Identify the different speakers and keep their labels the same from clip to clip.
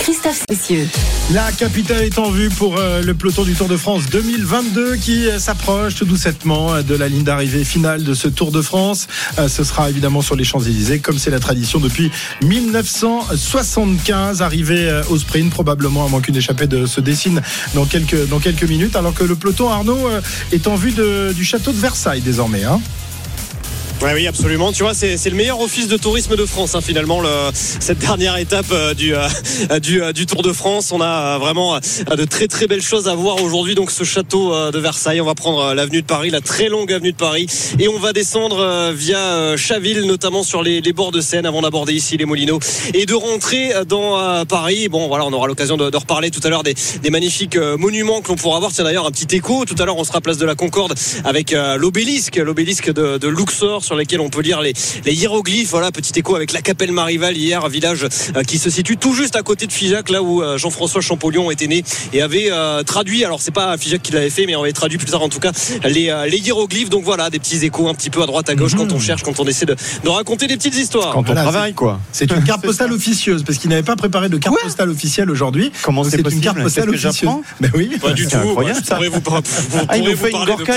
Speaker 1: Christophe Cessieux.
Speaker 2: La capitale est en vue pour euh, le peloton du Tour de France 2022 qui euh, s'approche tout doucettement euh, de la ligne d'arrivée finale de ce Tour de France. Ce sera évidemment sur les Champs-Élysées comme c'est la tradition depuis 1975. Arrivé euh, au sprint probablement avant qu'une échappée de, se dessine dans quelques, minutes alors que le peloton Arnaud est en vue du château de Versailles désormais. hein.
Speaker 3: Ouais, oui, absolument. Tu vois, c'est le meilleur office de tourisme de France, hein, finalement, le, cette dernière étape euh, du, euh, du, euh, du Tour de France. On a vraiment de très très belles choses à voir aujourd'hui. Donc, ce château de Versailles, on va prendre l'avenue de Paris, la très longue avenue de Paris, et on va descendre via Chaville, notamment sur les, bords de Seine, avant d'aborder ici les Molinos, et de rentrer dans Paris. Bon, voilà, on aura l'occasion de, de reparler tout à l'heure des, des magnifiques monuments que l'on pourra voir. Tiens, d'ailleurs, un petit écho. Tout à l'heure, on sera à place de la Concorde avec l'obélisque, l'obélisque de, de Luxor, sur lequel on peut lire les, les hiéroglyphes. Voilà, petit écho avec la Capelle Marival hier, village euh, qui se situe tout juste à côté de Figeac, là où euh, Jean-François Champollion était né et avait euh, traduit. Alors, c'est pas Figeac qui l'avait fait, mais on avait traduit plus tard, en tout cas, les, les hiéroglyphes. Donc voilà, des petits échos un petit peu à droite à gauche quand on cherche, quand on essaie de, de raconter des petites histoires.
Speaker 4: Quand on
Speaker 2: Voilà,
Speaker 4: travaille, quoi.
Speaker 2: C'est une carte postale officieuse parce qu'il n'avait pas préparé de carte postale officielle aujourd'hui.
Speaker 4: Comment c'est
Speaker 2: une carte postale
Speaker 4: que
Speaker 2: officieuse. Ben oui.
Speaker 3: Pas du tout.
Speaker 4: incroyable, ça.
Speaker 3: vous, par- vous
Speaker 4: Ah, il nous
Speaker 3: vous
Speaker 4: fait une Gorka.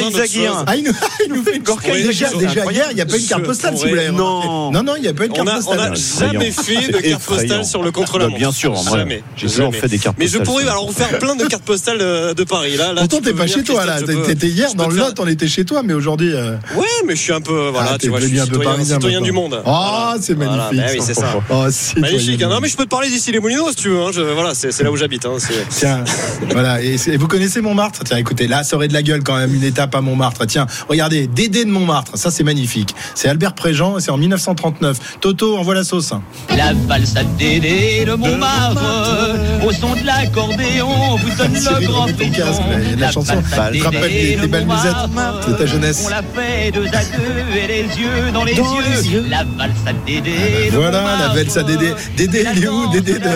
Speaker 2: Ah, il nous, il nous fait une
Speaker 4: Gorka
Speaker 2: déjà, hier, il n'y a pas une carte postale si vous l'avez
Speaker 4: Non.
Speaker 2: Non, non, il n'y a pas une
Speaker 3: On
Speaker 2: carte
Speaker 3: a, on
Speaker 2: postale.
Speaker 3: a jamais fait de
Speaker 4: C'est
Speaker 3: carte postale sur le contre-la-montre.
Speaker 4: Bah, bien sûr, moi,
Speaker 3: jamais.
Speaker 4: j'ai toujours
Speaker 3: Jamais.
Speaker 4: fait des cartes
Speaker 3: Mais je
Speaker 4: postales
Speaker 3: pourrais alors vous faire plein de cartes postales de, de Paris. Là, là
Speaker 2: Pourtant,
Speaker 3: tu
Speaker 2: t'es pas chez toi, là. T'étais hier dans le Lot, on était chez toi, mais aujourd'hui. euh,
Speaker 3: Ouais, mais je suis un peu, voilà,
Speaker 2: ah,
Speaker 3: tu
Speaker 2: t'es
Speaker 3: vois, je suis
Speaker 2: devenu un peu
Speaker 3: citoyen, du monde.
Speaker 2: Ah, c'est
Speaker 3: Voilà,
Speaker 2: magnifique.
Speaker 3: bah oui, c'est ça.
Speaker 2: Oh,
Speaker 3: Magnifique. Non, mais je peux te parler d'ici les Moulineaux si tu veux. hein. Voilà, c'est c'est là où j'habite. hein. C'est-
Speaker 2: Tiens, voilà. Et, c'est- et vous connaissez Montmartre? Tiens, écoutez, là, ça aurait de la gueule quand même une étape à Montmartre. Tiens, regardez, Dédé de Montmartre. Ça, c'est magnifique. C'est Albert Préjean, et c'est en 1939. Toto, envoie la sauce.
Speaker 5: La valse à Dédé de Montmartre, au son de l'accordéon, vous donne le grand
Speaker 2: remets ton
Speaker 5: frisson.
Speaker 2: casque, là, il y a de la chanson.
Speaker 5: valse à
Speaker 2: Je te rappelle
Speaker 5: Dédé
Speaker 2: tes- tes
Speaker 5: de
Speaker 2: belles musettes de ta jeunesse.
Speaker 5: On l'a fait deux à deux et les yeux dans les,
Speaker 2: Dans
Speaker 5: yeux.
Speaker 2: les yeux.
Speaker 5: La valse à Dédé de
Speaker 2: Voilà, la
Speaker 5: Montmartre.
Speaker 2: belle ça Dédé. Dédé, il est où Dédé de.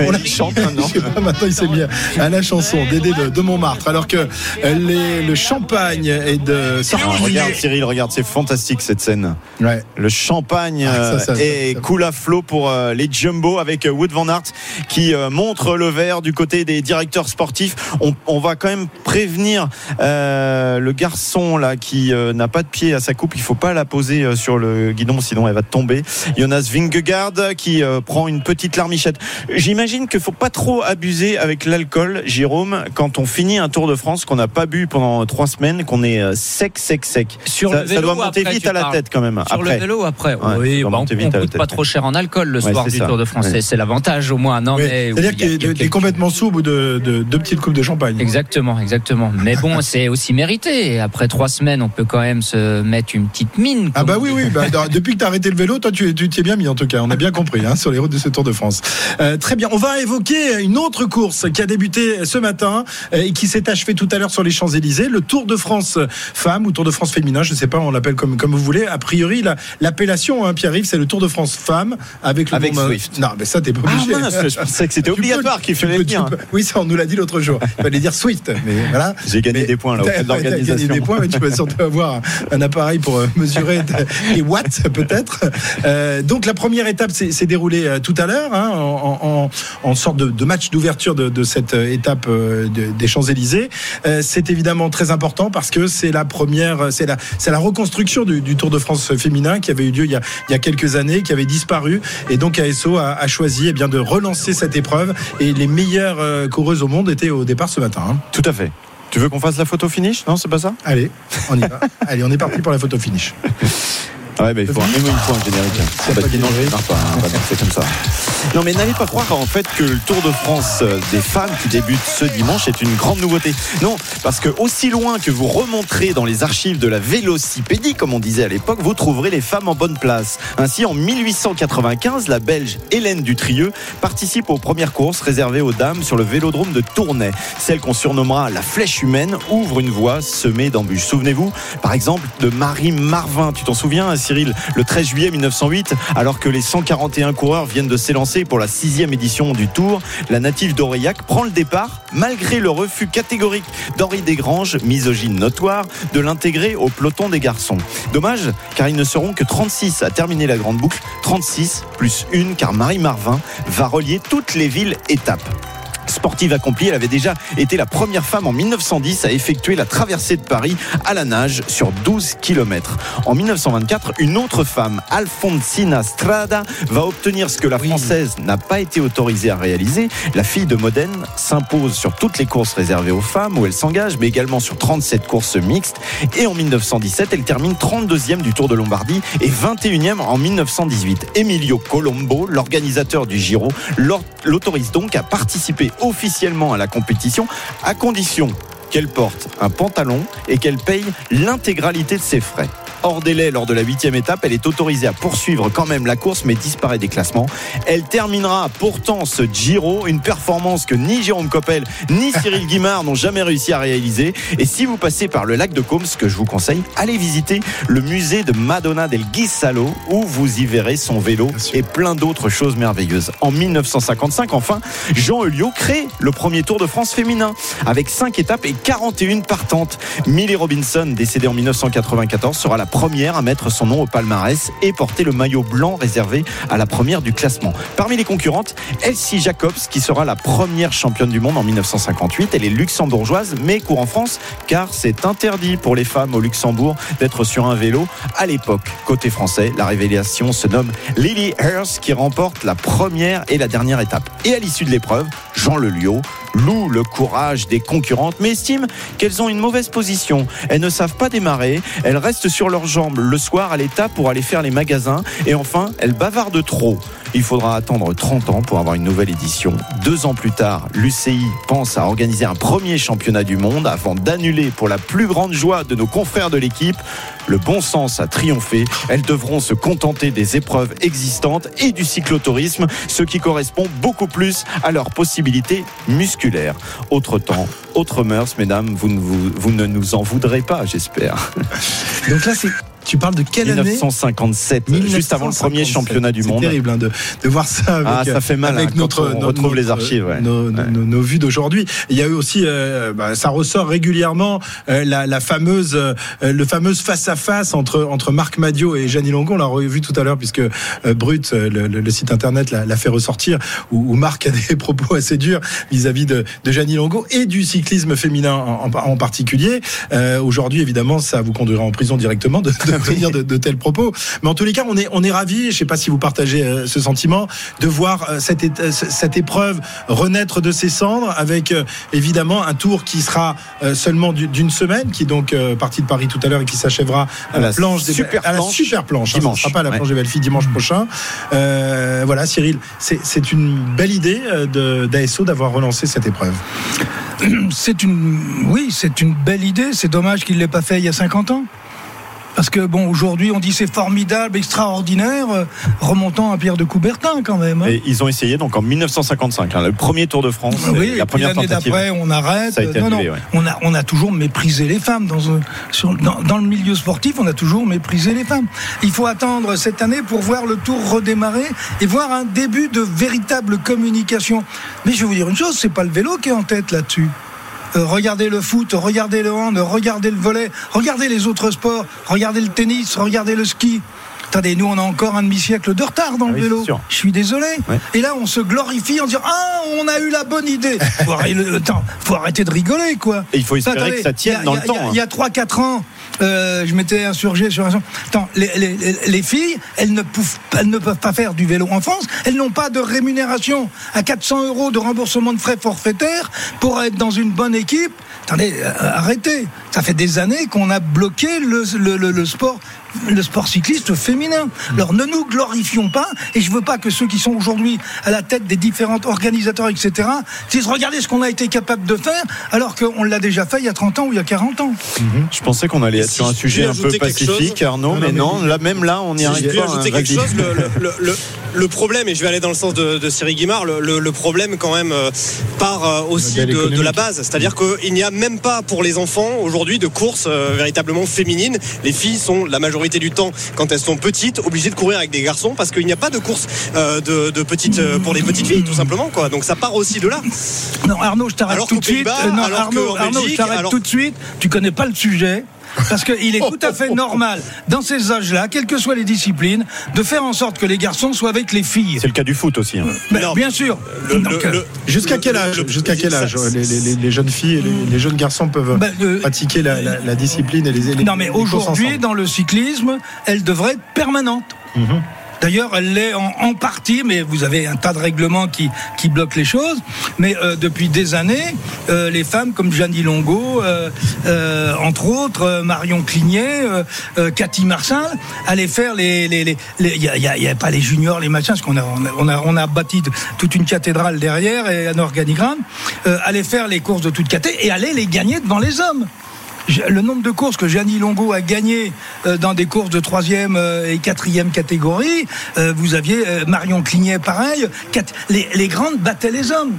Speaker 2: On la
Speaker 4: chante maintenant.
Speaker 2: Je sais pas, maintenant il s'est mis à la chanson Dédé de, de Montmartre. Alors que euh, les- le champagne est de.
Speaker 4: Ah, regarde Cyril, regarde, c'est fantastique cette scène.
Speaker 2: Ouais.
Speaker 4: Le champagne
Speaker 2: Ah, ça,
Speaker 4: euh,
Speaker 2: ça, ça,
Speaker 4: est
Speaker 2: ça.
Speaker 4: cool à flot pour euh, les Jumbo avec euh, Wood Van Aert qui euh, montre le vert du côté des directeurs sportifs. On, on va quand même prévenir euh, le garçon là qui euh, n'a pas de pied à sa coupe. Il faut pas la poser euh, sur le guidon sinon elle va tomber. Jonas Vingegaard qui euh, prend une petite larmichette. J'imagine qu'il faut pas trop abuser avec l'alcool, Jérôme, quand on finit un Tour de France qu'on n'a pas bu pendant trois semaines, qu'on est sec, sec, sec.
Speaker 6: Sur
Speaker 4: ça,
Speaker 6: le
Speaker 4: ça
Speaker 6: vélo,
Speaker 4: doit monter
Speaker 6: après,
Speaker 4: vite
Speaker 6: tu
Speaker 4: à la
Speaker 6: parles.
Speaker 4: tête quand même.
Speaker 6: Sur
Speaker 4: après.
Speaker 6: le vélo après,
Speaker 4: Ouais,
Speaker 6: oui, bah, on, coûte pas trop cher en alcool le
Speaker 4: Ouais,
Speaker 6: soir du
Speaker 4: ça.
Speaker 6: Tour de France.
Speaker 4: Ouais.
Speaker 6: C'est- l'avantage au moins. Non,
Speaker 2: Oui.
Speaker 6: mais
Speaker 2: C'est-à-dire qu'il est complètement sous au bout de, de deux petites coupes de champagne.
Speaker 6: Exactement, exactement. Mais bon, c'est aussi mérité. Après trois semaines, on peut quand même se mettre une petite mine.
Speaker 2: Ah bah
Speaker 6: on
Speaker 2: oui, oui. Bah, depuis que tu as arrêté le vélo, toi, tu tu t'y es bien mis en tout cas. On a bien compris hein, sur les routes de ce Tour de France. Euh, très bien. On va évoquer une autre course qui a débuté ce matin euh, et qui s'est achevée tout à l'heure sur les Champs-Élysées. Le Tour de France femme ou Tour de France féminin, je sais pas, on l'appelle comme, comme vous voulez. A priori, la- l'appellation, hein, Pierre-Yves, c'est le Tour de France femme avec le
Speaker 4: Avec Swift.
Speaker 2: Non, mais ça, t'es pas
Speaker 4: Ah
Speaker 2: obligé.
Speaker 4: mince, je pensais que c'était obligatoire qu'il fallait venir.
Speaker 2: Oui, ça, on nous l'a dit l'autre jour. Il fallait dire Swift. Mais voilà.
Speaker 4: J'ai gagné
Speaker 2: Mais
Speaker 4: des points là
Speaker 2: T'as- gagné des points, mais tu vas surtout avoir un appareil pour euh, mesurer les watts, peut-être. Euh, donc, la première étape s'est déroulée euh, tout à l'heure, hein, en, en- en sorte de, de match d'ouverture de, de cette étape de- des Champs-Élysées. Euh, c'est évidemment très important parce que c'est la première, c'est la, c'est la reconstruction du, du Tour de France féminin qui avait eu lieu il y a, il y a quelques années, qui avait disparu. Et donc, ASO a, a choisi eh bien, de relancer cette épreuve. Et les meilleures euh, coureuses au monde étaient au départ ce matin. hein.
Speaker 4: Tout à fait. Tu veux qu'on fasse la photo finish? Non, c'est pas ça?
Speaker 2: Allez, on y va. Allez, on est parti pour la photo finish.
Speaker 4: Ouais, mais il faut, un, faut un générique.
Speaker 2: C'est
Speaker 4: je
Speaker 2: générique.
Speaker 4: démarre pas. hein, danser comme ça. Non, mais n'allez pas croire en fait que le Tour de France euh, des femmes qui débute ce dimanche est une grande nouveauté. Non, parce que aussi loin que vous remonterez dans les archives de la vélocipédie, comme on disait à l'époque, vous trouverez les femmes en bonne place. Ainsi, en 1895, la Belge Hélène Dutrieux participe aux premières courses réservées aux dames sur le vélodrome de Tournai. Celle qu'on surnommera la flèche humaine ouvre une voie semée d'embûches. Souvenez-vous, par exemple, de Marie Marvin. Tu t'en souviens, Le 13 juillet 1908, alors que les 141 coureurs viennent de s'élancer pour la sixième édition du Tour, la native d'Aurillac prend le départ, malgré le refus catégorique d'Henri Desgranges, misogyne notoire, de l'intégrer au peloton des garçons. Dommage, car ils ne seront que 36 à terminer la grande boucle, 36 plus une, car Marie Marvin va relier toutes les villes étapes. Sportive accomplie, elle avait déjà été la première femme en 1910 à effectuer la traversée de Paris à la nage sur 12 km. En 1924, une autre femme, Alfonsina Strada, va obtenir ce que la française n'a pas été autorisée à réaliser. La fille de Modène s'impose sur toutes les courses réservées aux femmes où elle s'engage, mais également sur 37 courses mixtes. Et en 1917, elle termine 32e du Tour de Lombardie et 21e en 1918. Emilio Colombo, l'organisateur du Giro, l'autorise donc à participer officiellement à la compétition à condition qu'elle porte un pantalon et qu'elle paye l'intégralité de ses frais. Hors délai lors de la huitième étape, elle est autorisée à poursuivre quand même la course mais disparaît des classements. Elle terminera pourtant ce Giro, une performance que ni Jérôme Coppel ni Cyril Guimard n'ont jamais réussi à réaliser. Et si vous passez par le lac de Côme, ce que je vous conseille, allez visiter le musée de Madonna del Ghisalo où vous y verrez son vélo et plein d'autres choses merveilleuses. En 1955, enfin, Jean Euliot crée le premier Tour de France féminin avec 5 étapes et 41 partantes. Millie Robinson, décédée en 1994, sera la première à mettre son nom au palmarès et porter le maillot blanc réservé à la première du classement. Parmi les concurrentes, Elsie Jacobs, qui sera la première championne du monde en 1958. Elle est luxembourgeoise, mais court en France, car c'est interdit pour les femmes au Luxembourg d'être sur un vélo. À l'époque, côté français, la révélation se nomme Lily Hurst, qui remporte la première et la dernière étape. Et à l'issue de l'épreuve, Jean Leliot loue le courage des concurrentes, mais qu'elles ont une mauvaise position. Elles ne savent pas démarrer, elles restent sur leurs jambes le soir à l'étape pour aller faire les magasins, et enfin, elles bavardent trop. Il faudra attendre 30 ans pour avoir une nouvelle édition. Deux ans plus tard, l'UCI pense à organiser un premier championnat du monde avant d'annuler pour la plus grande joie de nos confrères de l'équipe. Le bon sens a triomphé. Elles devront se contenter des épreuves existantes et du cyclotourisme, ce qui correspond beaucoup plus à leurs possibilités musculaires. Autre temps, autre mœurs, mesdames, vous ne, vous, vous ne nous en voudrez pas, j'espère.
Speaker 2: Donc là, c'est. Tu parles de quelle année
Speaker 4: 1957, juste avant le premier
Speaker 2: 1957.
Speaker 4: championnat du monde.
Speaker 2: C'est terrible hein, de, de voir ça avec,
Speaker 4: Ah, ça fait mal,
Speaker 2: avec
Speaker 4: hein, quand
Speaker 2: notre,
Speaker 4: on
Speaker 2: notre-
Speaker 4: retrouve les
Speaker 2: notre-
Speaker 4: archives, ouais.
Speaker 2: nos, nos-
Speaker 4: Ouais.
Speaker 2: nos- nos vues d'aujourd'hui. Il y a eu aussi, euh, bah, ça ressort régulièrement euh, la, la fameuse, euh, le fameuse face à face entre entre Marc Madio et Jeannie Longo. On l'a revu tout à l'heure puisque euh, Brut, euh, le, le- le site internet, l'a fait ressortir où, où Marc a des propos assez durs vis-à-vis de, de Jeannie Longo et du cyclisme féminin en, en- en particulier. Euh, Aujourd'hui, évidemment, ça vous conduira en prison directement de, de tenir de, de tels propos. Mais en tous les cas, on est on est ravis. Je ne sais pas si vous partagez euh, ce sentiment de voir euh, cette euh, cette épreuve renaître de ses cendres avec euh, évidemment un tour qui sera euh, seulement du- d'une semaine, qui est donc euh, parti de Paris tout à l'heure et qui s'achèvera à la,
Speaker 4: la
Speaker 2: planche des
Speaker 4: super
Speaker 2: à la
Speaker 4: planche
Speaker 2: super planche. hein.
Speaker 4: dimanche.
Speaker 2: Sera pas à la
Speaker 4: Ouais.
Speaker 2: planche des Belfi dimanche prochain. Euh, voilà, Cyril, c'est c'est une belle idée euh, de d'ASO d'avoir relancé cette épreuve.
Speaker 7: C'est une, oui, c'est une belle idée. C'est dommage qu'il l'ait pas fait il y a 50 ans. Parce que bon, aujourd'hui, on dit c'est formidable, extraordinaire, euh, remontant à Pierre de Coubertin quand même. hein.
Speaker 4: Et ils ont essayé donc en 1955, hein, le premier Tour de France,
Speaker 7: Oui,
Speaker 4: euh,
Speaker 7: et
Speaker 4: la première
Speaker 7: l'année
Speaker 4: tentative.
Speaker 7: d'après, on arrête.
Speaker 4: Ça a été
Speaker 7: non,
Speaker 4: annulé,
Speaker 7: non,
Speaker 4: ouais.
Speaker 7: on a, on a toujours méprisé les femmes dans, sur- dans, dans le milieu sportif. On a toujours méprisé les femmes. Il faut attendre cette année pour voir le Tour redémarrer et voir un début de véritable communication. Mais je vais vous dire une chose, c'est pas le vélo qui est en tête là-dessus. Euh, regardez le foot, regardez le hand, regardez le volet, regardez les autres sports, regardez le tennis, regardez le ski. Attendez, nous on a encore un demi-siècle de retard dans
Speaker 4: Ah
Speaker 7: le
Speaker 4: oui,
Speaker 7: vélo. Je suis désolé.
Speaker 4: Ouais.
Speaker 7: Et là, on se glorifie en disant Ah, on a eu la bonne idée. Faut arrêter, attends, faut arrêter de rigoler, quoi.
Speaker 4: Et il faut espérer
Speaker 7: Attendez,
Speaker 4: que ça tienne
Speaker 7: il y a-
Speaker 4: dans
Speaker 7: il y
Speaker 4: le
Speaker 7: a-
Speaker 4: temps, hein.
Speaker 7: Il y a 3-4 ans, euh, je m'étais insurgé sur un. Attends, les, les- les- les filles, elles ne, peuvent, pas faire du vélo en France. Elles n'ont pas de rémunération à 400 euros de remboursement de frais forfaitaires pour être dans une bonne équipe. Attendez, euh, arrêtez. Ça fait des années qu'on a bloqué le sport le sport cycliste féminin. Alors ne nous glorifions pas, et je veux pas que ceux qui sont aujourd'hui à la tête des différents organisateurs, etc., disent regardez ce qu'on a été capable de faire, alors qu'on l'a déjà fait il y a 30 ans ou il y a 40 ans.
Speaker 4: Je pensais qu'on allait être sur un
Speaker 3: je
Speaker 4: sujet un peu
Speaker 3: ajouter quelque
Speaker 4: pacifique,
Speaker 3: chose.
Speaker 4: Arnaud,
Speaker 2: Non,
Speaker 4: mais
Speaker 2: non,
Speaker 4: là, même là, on n'y
Speaker 3: Si
Speaker 4: arrive pas.
Speaker 3: ajouter
Speaker 4: hein,
Speaker 3: quelque
Speaker 4: vas-y.
Speaker 3: chose, le, le- le- le problème, et je vais aller dans le sens de, de Cyril Guimard, le, le- le problème quand même euh, part euh, aussi de, de la base. C'est-à-dire qu'il n'y a même pas pour les enfants aujourd'hui de courses euh, véritablement féminines. Les filles sont la majorité du temps, quand elles sont petites, obligées de courir avec des garçons parce qu'il n'y a pas de course euh, de, de petites, euh, pour les petites filles, tout simplement. Quoi. Donc ça part aussi de là.
Speaker 7: Non, Arnaud, je t'arrête tout de suite. Euh, non,
Speaker 3: alors
Speaker 7: Arnaud, je t'arrête
Speaker 3: alors-
Speaker 7: tout de suite. Tu connais pas le sujet. Parce qu'il est tout à fait normal, dans ces âges-là, quelles que soient les disciplines, de faire en sorte que les garçons soient avec les filles.
Speaker 4: C'est le cas du foot aussi. hein.
Speaker 7: Ben,
Speaker 3: Non,
Speaker 7: bien sûr. Euh,
Speaker 2: Jusqu'à quel âge
Speaker 3: le-
Speaker 2: Jusqu'à quel
Speaker 3: ça-
Speaker 2: âge les, les- les jeunes filles et les, les jeunes garçons peuvent
Speaker 7: ben, euh,
Speaker 2: pratiquer la, la- la discipline et les, les
Speaker 7: non, mais aujourd'hui, dans le cyclisme, elle devrait être permanente.
Speaker 2: Mhm.
Speaker 7: D'ailleurs, elle l'est en, en partie, mais vous avez un tas de règlements qui, qui bloquent les choses. Mais euh, depuis des années, euh, les femmes comme Jeannie Longo, euh, euh, entre autres, euh, Marion Clignet, euh, Cathy Marsal, allaient faire les... les, les, les- Il n'y a, il y a- il y a pas les juniors, les machins, parce qu'on a, on a, on a, bâti toute une cathédrale derrière et un organigramme, allaient faire les courses de toute caté et allaient les gagner devant les hommes. Le nombre de courses que Gianni Longo a gagné euh, dans des courses de troisième euh, et quatrième catégorie, euh, vous aviez Marion Clignet pareil, les, grandes battaient les hommes.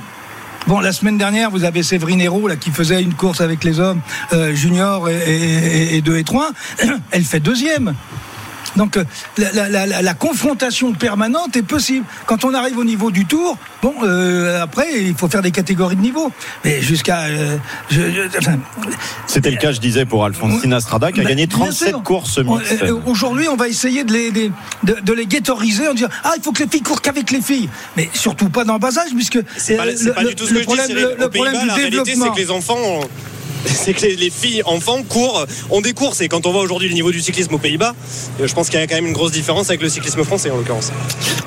Speaker 7: Bon, la semaine dernière, vous avez Séverine Hérault qui faisait une course avec les hommes juniors et, et, et 2 et 3. Elle fait deuxième. Donc euh, la, la- la- la- la confrontation permanente est possible. Quand on arrive au niveau du tour, bon, euh, après, il faut faire des catégories de niveau. Mais jusqu'à... euh, je- je- enfin,
Speaker 4: C'était le cas, je disais, pour Alfonsina Strada, qui a
Speaker 7: bah,
Speaker 4: gagné
Speaker 7: bien
Speaker 4: 37
Speaker 7: sûr.
Speaker 4: courses mixtes.
Speaker 7: Aujourd'hui, on va essayer de les, de, de les en disant Ah, il faut que les filles courent qu'avec les filles. Mais surtout pas dans le bas âge, puisque
Speaker 3: C'est pas, pas du tout ce que
Speaker 7: le
Speaker 3: je
Speaker 7: problème,
Speaker 3: dis.
Speaker 7: Le, le problème du
Speaker 3: la réalité, c'est
Speaker 7: développement.
Speaker 3: que les enfants. ont- C'est que les, les filles enfants courent, ont des courses et quand on voit aujourd'hui le niveau du cyclisme aux Pays-Bas, euh, je pense qu'il y a quand même une grosse différence avec le cyclisme français en l'occurrence.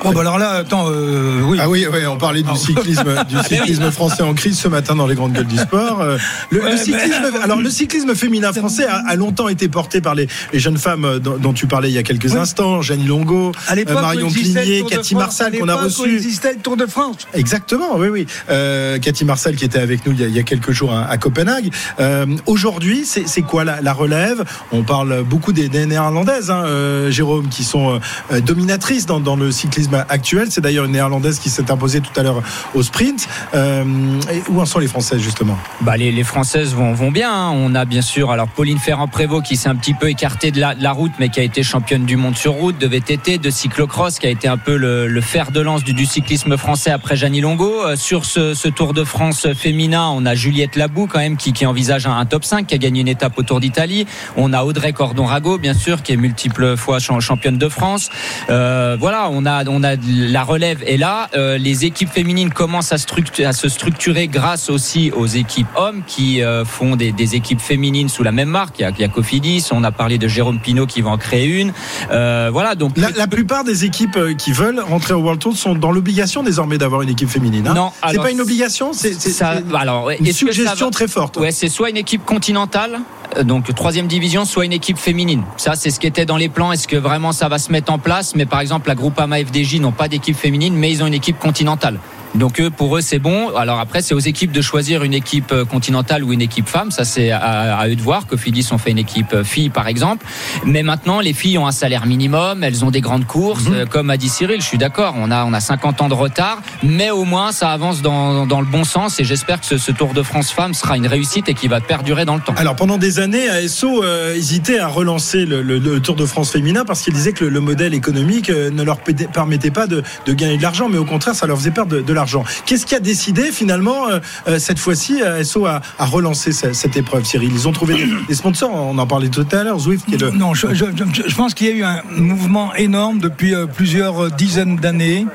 Speaker 7: Oh, bah alors là, attends, euh, oui.
Speaker 2: Ah oui, oui, on parlait du cyclisme, du cyclisme français en crise ce matin dans les grandes gueules du sport. Euh, Le, cyclisme,
Speaker 7: mais-
Speaker 2: alors le cyclisme féminin français a, a longtemps été porté par les, les jeunes femmes euh, dont, dont tu parlais il y a quelques
Speaker 7: Oui.
Speaker 2: instants, Jeanne Longo, euh, Marion Cligné, Cathy
Speaker 7: France,
Speaker 2: Marsal qu'on a reçu.
Speaker 7: existait le Tour de France.
Speaker 2: Exactement, oui, oui. Euh, Cathy Marsal qui était avec nous il y a, il y a quelques jours à, à Copenhague. Euh, Aujourd'hui, c'est quoi la, relève? On parle beaucoup des, néerlandaises, hein, euh, Jérôme, qui sont euh, dominatrices dans, le cyclisme actuel. C'est d'ailleurs une néerlandaise qui s'est imposée tout à l'heure au sprint. Euh, et où en sont les Françaises justement?
Speaker 6: Bah, les, Françaises vont, bien. hein. On a bien sûr alors Pauline Ferrand-Prévot qui s'est un petit peu écartée de la, route, mais qui a été championne du monde sur route, de VTT, de cyclocross, qui a été un peu le, fer de lance du, cyclisme français après Jeannie Longo. Euh, sur ce, ce Tour de France féminin, on a Juliette Labou quand même qui, qui envisage un, un top 5, qui a gagné une étape au Tour d'Italie. On a Audrey Cordon-Rago, bien sûr, qui est multiple fois champ- championne de France. Euh, voilà, on a, on a la relève est là. Euh, les équipes féminines commencent à, se structurer grâce aussi aux équipes hommes qui euh, font des, des équipes féminines sous la même marque. Il y a, il y a Cofidis, on a parlé de Jérôme Pinault qui va en créer une. Voilà, donc
Speaker 2: la, la plupart des équipes qui veulent rentrer au World Tour sont dans l'obligation désormais d'avoir une équipe féminine. hein.
Speaker 6: Non,
Speaker 2: c'est pas une obligation, c'est c'est-
Speaker 6: ça,
Speaker 2: c'est
Speaker 6: alors, ouais,
Speaker 2: une suggestion
Speaker 6: va-
Speaker 2: très forte.
Speaker 6: Ouais, c'est soit une équipe continentale, euh, donc troisième division, soit une équipe féminine. Ça, c'est ce qui était dans les plans. Est-ce que vraiment ça va se mettre en place? Mais par exemple, la Groupama FDJ n'ont pas d'équipe féminine, mais ils ont une équipe continentale. Donc eux, pour eux, c'est bon. Alors après, c'est aux équipes de choisir une équipe euh, continentale ou une équipe femme. Ça, c'est à, à eux de voir. Cofidis ont fait une équipe euh, fille, par exemple. Mais maintenant, les filles ont un salaire minimum. Elles ont des grandes courses. Euh, Comme a dit Cyril, je suis d'accord. On a, on a 50 ans de retard, mais au moins, ça avance dans, dans le bon sens. Et j'espère que ce, ce Tour de France femmes sera une réussite et qui va perdurer dans le temps.
Speaker 2: Alors pendant des années, ASO euh, hésitait à relancer le, le- le Tour de France féminin parce qu'il disait que le, le modèle économique ne leur permettait pas de, de gagner de l'argent, mais au contraire, ça leur faisait perdre de, de l'argent. Qu'est-ce qui a décidé finalement euh, euh, cette fois-ci ASO à, à relancer ce- cette épreuve, Cyril? Ils ont trouvé des, des sponsors, on en parlait tout à l'heure, Zwift qui est le...
Speaker 7: Non, je, je- je- je pense qu'il y a eu un mouvement énorme depuis euh, plusieurs euh, dizaines d'années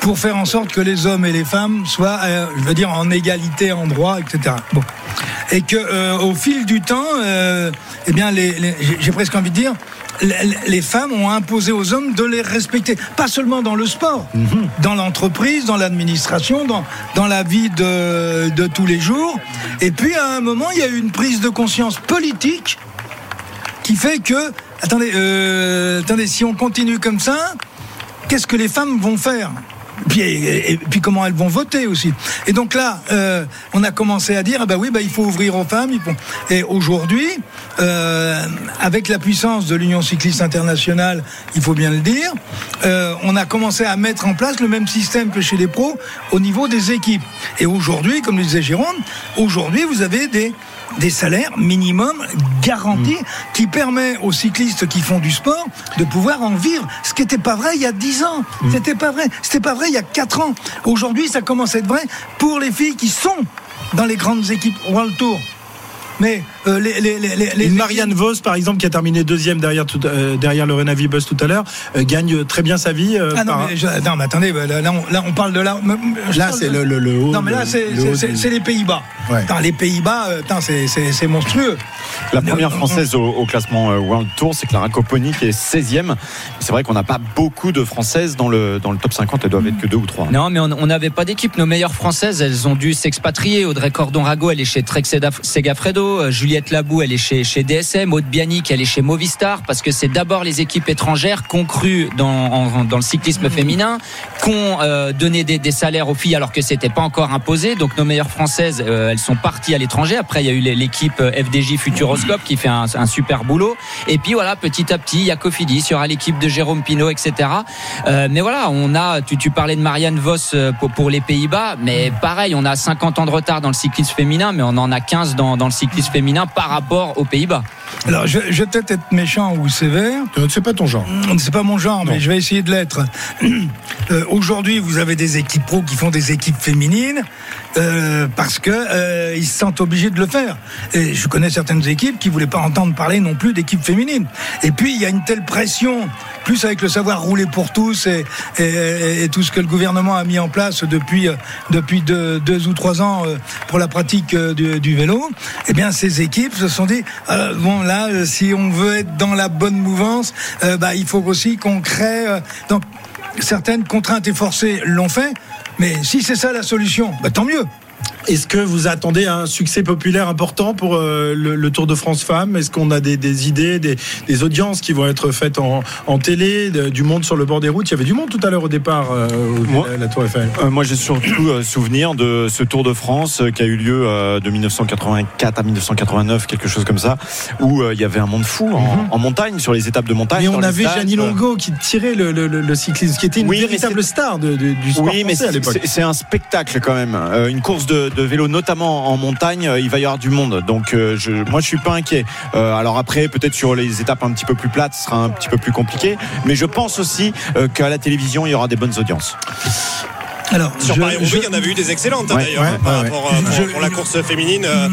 Speaker 7: pour faire en sorte que les hommes et les femmes soient, euh, je veux dire, en égalité en droit, etc. Bon. Et que euh, au fil du temps, euh, eh bien, les, les- j'ai- j'ai presque envie de dire, les, femmes ont imposé aux hommes de les respecter, pas seulement dans le sport, dans l'entreprise, dans l'administration, dans, dans la vie de, de tous les jours. Et puis à un moment, il y a eu une prise de conscience politique qui fait que attendez, euh, attendez, si on continue comme ça, qu'est-ce que les femmes vont faire? Et, puis comment elles vont voter aussi. Et donc là, euh, on a commencé à dire, ah bah oui, bah, il faut ouvrir aux femmes. Et aujourd'hui, euh, avec la puissance de l'Union cycliste internationale, il faut bien le dire, euh, on a commencé à mettre en place le même système que chez les pros au niveau des équipes. Et aujourd'hui, comme le disait Jérôme, aujourd'hui, vous avez des des salaires minimum garantis qui permet aux cyclistes qui font du sport de pouvoir en vivre. Ce qui n'était pas vrai il y a 10 ans. C'était pas vrai. C'était pas vrai il y a 4 ans. Aujourd'hui, ça commence à être vrai pour les filles qui sont dans les grandes équipes World Tour. Mais euh, les, les, les, les- les
Speaker 2: Une Marianne Vos, par exemple, qui a terminé deuxième derrière, tout, euh, derrière Lorena Vibus tout à l'heure, euh, gagne très bien sa vie. euh,
Speaker 7: Ah non,
Speaker 2: par-
Speaker 7: mais, je- non, mais attendez, bah, là, là, on, là, on parle de là. je
Speaker 2: Là, c'est
Speaker 7: de-
Speaker 2: le, le, le haut.
Speaker 7: Non, mais là, c'est
Speaker 2: le
Speaker 7: les Pays-Bas.
Speaker 2: Ouais.
Speaker 7: Les Pays-Bas, euh, c'est- monstrueux.
Speaker 4: La première française au, au classement euh, World Tour, c'est Clara Copponi qui est 16e. C'est vrai qu'on n'a pas beaucoup de françaises dans le, dans le top 50, elles doivent être que deux ou trois.
Speaker 6: Non, mais on n'avait pas d'équipe. Nos meilleures françaises, elles ont dû s'expatrier. Audrey Cordon-Rago, elle est chez Trek Segafredo. Euh, Juliette Labou, elle est chez, chez DSM. Aude Bianic, elle est chez Movistar. Parce que c'est d'abord les équipes étrangères qui ont cru dans, en- dans le cyclisme féminin, qui ont euh, donné des, des salaires aux filles alors que c'était pas encore imposé. Donc nos meilleures françaises, euh, elles sont parties à l'étranger. Après, il y a eu l'équipe euh, FDJ Futuroscope qui fait un, un super boulot. Et puis voilà, petit à petit, il y a Cofidis, il y aura l'équipe de Jérôme Pinault, etc. Euh, mais voilà, on a, tu, tu parlais de Marianne Vos pour, pour les Pays-Bas, mais pareil, on a 50 ans de retard dans le cyclisme féminin, mais on en a 15 dans, dans le cyclisme féminin par rapport aux Pays-Bas.
Speaker 7: Alors, je, je vais peut-être être méchant ou sévère.
Speaker 2: C'est pas ton genre.
Speaker 7: C'est pas mon genre, mais je vais essayer de l'être. Euh, Aujourd'hui, vous avez des équipes pro qui font des équipes féminines euh, parce que euh, ils se sentent obligés de le faire. Et je connais certaines équipes qui voulaient pas entendre parler non plus d'équipes féminines. Et puis il y a une telle pression, plus avec le savoir rouler pour tous et, et- et tout ce que le gouvernement a mis en place depuis euh, depuis deux, ou trois ans euh, pour la pratique du, du vélo. Eh bien, ces équipes se sont dit euh, bon là, si on veut être dans la bonne mouvance, bah il faut aussi qu'on crée. donc certaines contraintes et forcées l'ont fait. Mais si c'est ça la solution, bah, tant mieux.
Speaker 2: Est-ce que vous attendez un succès populaire important pour euh, le, le Tour de France Femmes? Est-ce qu'on a des, des idées, des, des audiences qui vont être faites en, en télé, de- du monde sur le bord des routes? Il y avait du monde tout à l'heure au départ, euh, au-
Speaker 4: Moi-
Speaker 2: la, la Tour Eiffel.
Speaker 4: Euh, moi, j'ai surtout euh, souvenir de ce Tour de France euh, qui a eu lieu de 1984 à 1989, quelque chose comme ça, où il y avait un monde fou en, en montagne, sur les étapes de montagne.
Speaker 2: Et on avait. Gianni Longo qui tirait le, le, cyclisme, qui était une
Speaker 4: Oui, mais
Speaker 2: véritable star de- de- du sport
Speaker 4: Oui, mais
Speaker 2: français à
Speaker 4: c'est-
Speaker 2: l'époque.
Speaker 4: c'est c'est un spectacle quand même. Une course de, de vélo, notamment en montagne, euh, il va y avoir du monde. Donc, euh, je, moi, je suis pas inquiet. Euh, alors après, peut-être sur les étapes un petit peu plus plates, ce sera un petit peu plus compliqué. Mais je pense aussi qu'à la télévision, il y aura des bonnes audiences.
Speaker 7: Alors,
Speaker 3: Sur
Speaker 7: je-
Speaker 3: Paris-Roubaix,
Speaker 7: je-
Speaker 3: il y en avait eu des excellentes hein,
Speaker 4: Ouais,
Speaker 3: d'ailleurs
Speaker 2: ouais,
Speaker 3: hein, par
Speaker 2: ouais,
Speaker 3: rapport euh, pour,
Speaker 7: Je-
Speaker 3: pour la course féminine euh,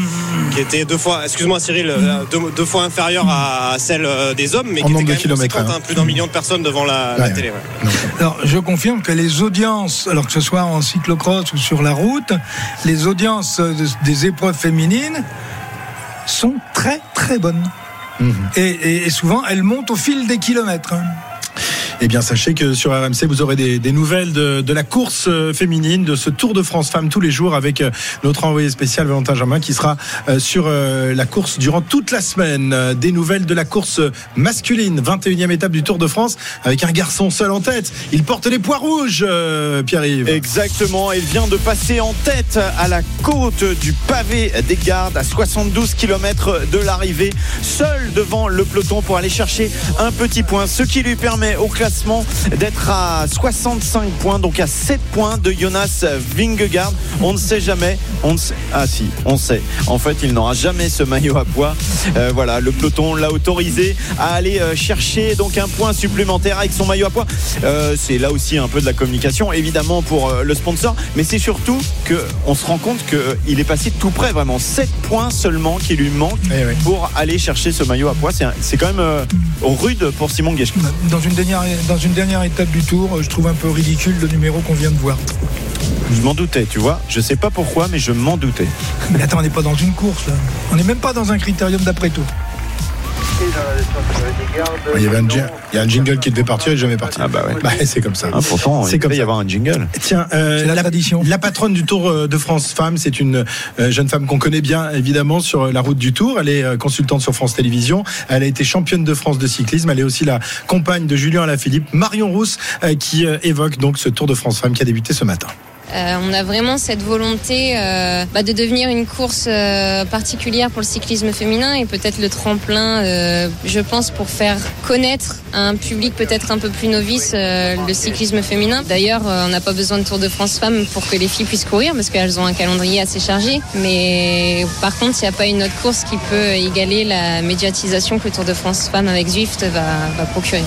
Speaker 3: qui était deux fois, excuse-moi Cyril, euh, deux, deux fois inférieure à celle euh, des hommes, mais
Speaker 2: En
Speaker 3: qui était
Speaker 2: de
Speaker 3: quand même
Speaker 2: hein.
Speaker 3: hein, plus d'un million de personnes devant la, télé. ouais.
Speaker 7: Alors, je confirme que les audiences, alors que ce soit en cyclocross ou sur la route, les audiences de- des épreuves féminines sont très très bonnes.
Speaker 2: Mhm.
Speaker 7: Et, et- et souvent, elles montent au fil des kilomètres.
Speaker 2: Eh bien, sachez que sur RMC, vous aurez des, des nouvelles de, de la course euh, féminine, de ce Tour de France Femmes tous les jours avec euh, notre envoyé spécial Valentin Germain qui sera euh, sur la course durant toute la semaine. Des nouvelles de la course masculine, 21e étape du Tour de France avec un garçon seul en tête. Il porte les poids rouges, Pierre-Yves.
Speaker 4: Exactement, il vient de passer en tête à la côte du pavé des gardes à 72 km de l'arrivée, seul devant le peloton pour aller chercher un petit point, ce qui lui permet au classement d'être à 65 points, donc à 7 points de Jonas Vingegaard. On ne sait jamais, on ne sait, ah si, on sait. En fait, il n'aura jamais ce maillot à poids. Euh, voilà, le peloton l'a autorisé à aller euh, chercher donc un point supplémentaire avec son maillot à poids. Euh, c'est là aussi un peu de la communication, évidemment pour le sponsor, mais c'est surtout que on se rend compte qu'il est passé tout près, vraiment 7 points seulement qui lui manquent
Speaker 2: Eh oui.
Speaker 4: pour aller chercher ce maillot à poids. C'est quand même rude pour Simon Geschke.
Speaker 7: Dans une dernière, dans une dernière étape du tour, euh, je trouve un peu ridicule le numéro qu'on vient de voir.
Speaker 4: Je m'en doutais, tu vois. Je sais pas pourquoi, mais je m'en doutais.
Speaker 7: Mais attends, on n'est pas dans une course là. On n'est même pas dans un critérium d'après-tour.
Speaker 2: Il y, avait un, ji- il y a un jingle qui devait partir et jamais parti.
Speaker 4: Ah bah ouais.
Speaker 2: Bah, c'est comme ça.
Speaker 4: Ah, pourtant,
Speaker 2: C'est
Speaker 4: il
Speaker 2: comme
Speaker 4: devait y
Speaker 2: ça.
Speaker 4: avoir un jingle.
Speaker 2: Tiens, euh,
Speaker 7: C'est la tradition.
Speaker 2: La patronne du Tour euh, de France Femme, c'est une euh, jeune femme qu'on connaît bien évidemment sur la route du Tour. Elle est consultante sur France Télévisions. Elle a été championne de France de cyclisme. Elle est aussi la compagne de Julien Alaphilippe, Marion Rousse, qui évoque donc ce Tour de France Femme qui a débuté ce matin.
Speaker 8: Euh, on a vraiment cette volonté euh, bah, de devenir une course euh, particulière pour le cyclisme féminin et peut-être le tremplin, je pense, pour faire connaître à un public peut-être un peu plus novice le cyclisme féminin. D'ailleurs, on n'a pas besoin de Tour de France Femmes pour que les filles puissent courir parce qu'elles ont un calendrier assez chargé. Mais par contre, il n'y a pas une autre course qui peut égaler la médiatisation que le Tour de France Femmes avec Zwift va procurer.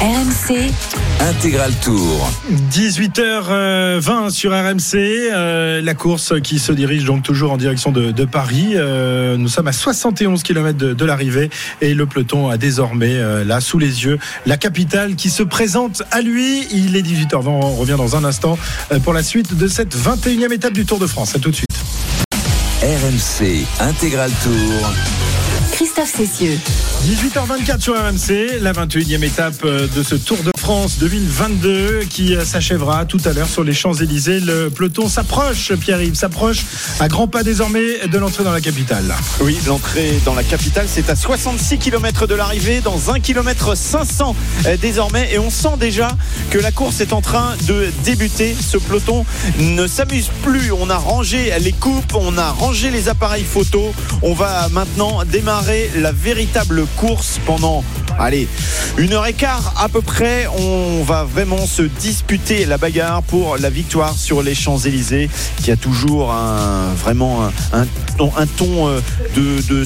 Speaker 1: RMC,
Speaker 9: Intégral Tour.
Speaker 2: 18h20 sur RMC, euh, la course qui se dirige donc toujours en direction de, de Paris. Euh, nous sommes à 71 km de, de l'arrivée et le peloton a désormais euh, là sous les yeux la capitale qui se présente à lui. Il est 18h20, on revient dans un instant pour la suite de cette 21e étape du Tour de France. À tout de suite.
Speaker 9: RMC Intégral Tour.
Speaker 1: Christophe Cessieux.
Speaker 2: 18h24 sur RMC, la 21e étape euh, de ce Tour de France 2022 qui euh, s'achèvera tout à l'heure sur les Champs-Élysées. Le peloton s'approche, Pierre-Yves, s'approche à grands pas désormais de l'entrée dans la capitale.
Speaker 4: Oui, l'entrée dans la capitale, c'est à 66 km de l'arrivée, dans 1 km 500 euh, désormais. Et on sent déjà que la course est en train de débuter. Ce peloton ne s'amuse plus. On a rangé les coupes, on a rangé les appareils photo. On va maintenant démarrer la véritable course pendant, allez, une heure et quart à peu près. On va vraiment se disputer la bagarre pour la victoire sur les Champs-Élysées, qui a toujours un, vraiment un, ton, euh, de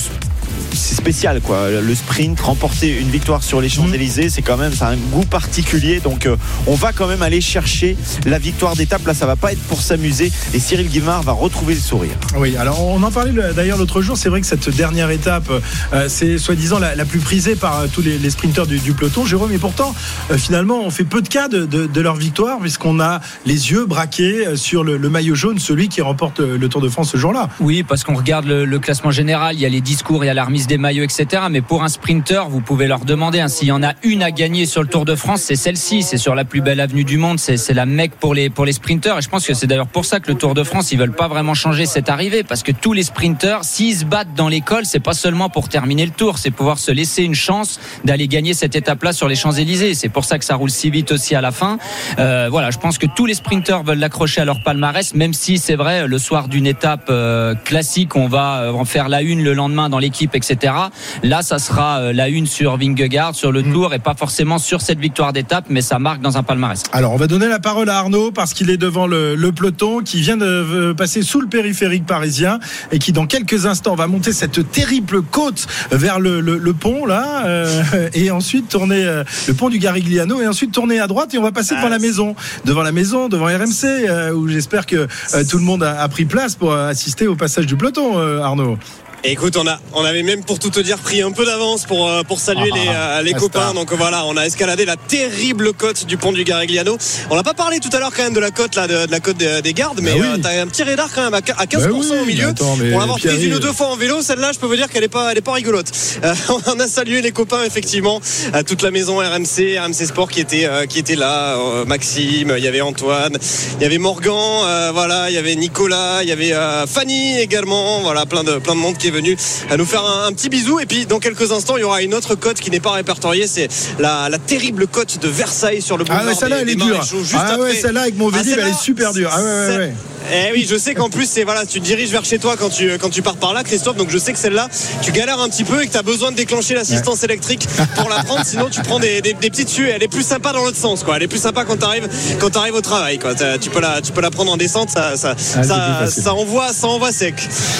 Speaker 4: c'est spécial quoi. Le sprint, remporter une victoire sur les Champs-Élysées, c'est quand même ça a un goût particulier. Donc euh, on va quand même aller chercher la victoire d'étape. Là, ça va pas être pour s'amuser. Et Cyril Guimard va retrouver le sourire.
Speaker 2: Oui, alors on en parlait le- d'ailleurs l'autre jour. C'est vrai que cette dernière étape, euh, c'est soi-disant la, la plus prisée par euh, tous les, les sprinteurs du, du peloton, Jérôme. Et pourtant, euh, finalement, on fait peu de cas de, de- de leur victoire puisqu'on a les yeux braqués sur le, le maillot jaune, celui qui remporte le Tour de France ce jour-là.
Speaker 6: Oui, parce qu'on regarde le, le classement général, il y a les discours, il y a la remise des maillots, etc. Mais pour un sprinter, vous pouvez leur demander hein, s'il y en a une à gagner sur le Tour de France, c'est celle-ci. C'est sur la plus belle avenue du monde, c'est c'est la mecque pour les pour les sprinters. Et je pense que c'est d'ailleurs pour ça que le Tour de France, ils veulent pas vraiment changer cette arrivée, parce que tous les sprinters, s'ils se battent dans l'école, c'est pas seulement pour terminer le Tour, c'est pouvoir se laisser une chance d'aller gagner cette étape-là sur les Champs Élysées. C'est pour ça que ça roule si vite aussi à la fin. Euh, voilà, je pense que tous les sprinters veulent l'accrocher à leur palmarès, même si c'est vrai le soir d'une étape euh, classique, on va euh, en faire la une le lendemain dans l'équipe, etc. Là, ça sera euh, la une sur Vingegaard, sur le Tour, et pas forcément sur cette victoire d'étape, mais ça marque dans un palmarès.
Speaker 2: Alors, on va donner la parole à Arnaud parce qu'il est devant le, le peloton qui vient de euh, passer sous le périphérique parisien et qui, dans quelques instants, va monter cette terrible côte vers le, le- le pont là euh, et ensuite tourner euh, le pont du Garigliano et ensuite tourner à droite et on va passer devant la maison, devant la maison, devant RMC euh, où j'espère que euh, tout le monde a, a pris place pour assister au passage du peloton, euh, Arnaud.
Speaker 3: Et écoute, on a, on avait même pour tout te dire pris un peu d'avance pour, euh, pour saluer
Speaker 2: Ah,
Speaker 3: les, euh, les
Speaker 2: la
Speaker 3: copains. Donc voilà, on a escaladé la terrible côte du pont du Garigliano. On n'a pas parlé tout à l'heure quand même de la côte là, de, de la côte des, des gardes, mais
Speaker 2: Bah oui.
Speaker 3: euh, t'as un petit radar quand même à, à 15%
Speaker 2: Bah oui,
Speaker 3: au milieu.
Speaker 2: mais attends, mais
Speaker 3: pour l'avoir prise une ou deux fois en vélo, celle-là, je peux vous dire qu'elle est pas, elle est pas rigolote. Euh, on a salué les copains effectivement, à toute la maison RMC, RMC Sport qui était, euh, qui était là, euh, Maxime, il y avait Antoine, il y avait Morgan, euh, voilà, il y avait Nicolas, il y avait euh, Fanny également, voilà, plein de, plein de monde qui est venu à nous faire un, un petit bisou. Et puis dans quelques instants, il y aura une autre côte qui n'est pas répertoriée, c'est la, la terrible côte de Versailles sur le boulevard
Speaker 2: Ah ouais, celle-là elle est dure. Ah ouais, celle-là avec mon
Speaker 3: Ah,
Speaker 2: Vélib, elle est super dure. Ah ouais, ouais, ouais.
Speaker 3: Eh oui, je sais qu'en plus, c'est voilà, tu te diriges vers chez toi quand tu, quand tu pars par là, Christophe. Donc je sais que celle-là, tu galères un petit peu et que tu as besoin de déclencher l'assistance électrique pour la prendre. Sinon, tu prends des, des, des petites suées. Elle est plus sympa dans l'autre sens, quoi. Elle est plus sympa quand tu arrives, quand au travail, quoi. Tu peux la, tu peux la prendre en descente. Ça, ça,
Speaker 2: Ah,
Speaker 3: ça envoie, ça envoie sec.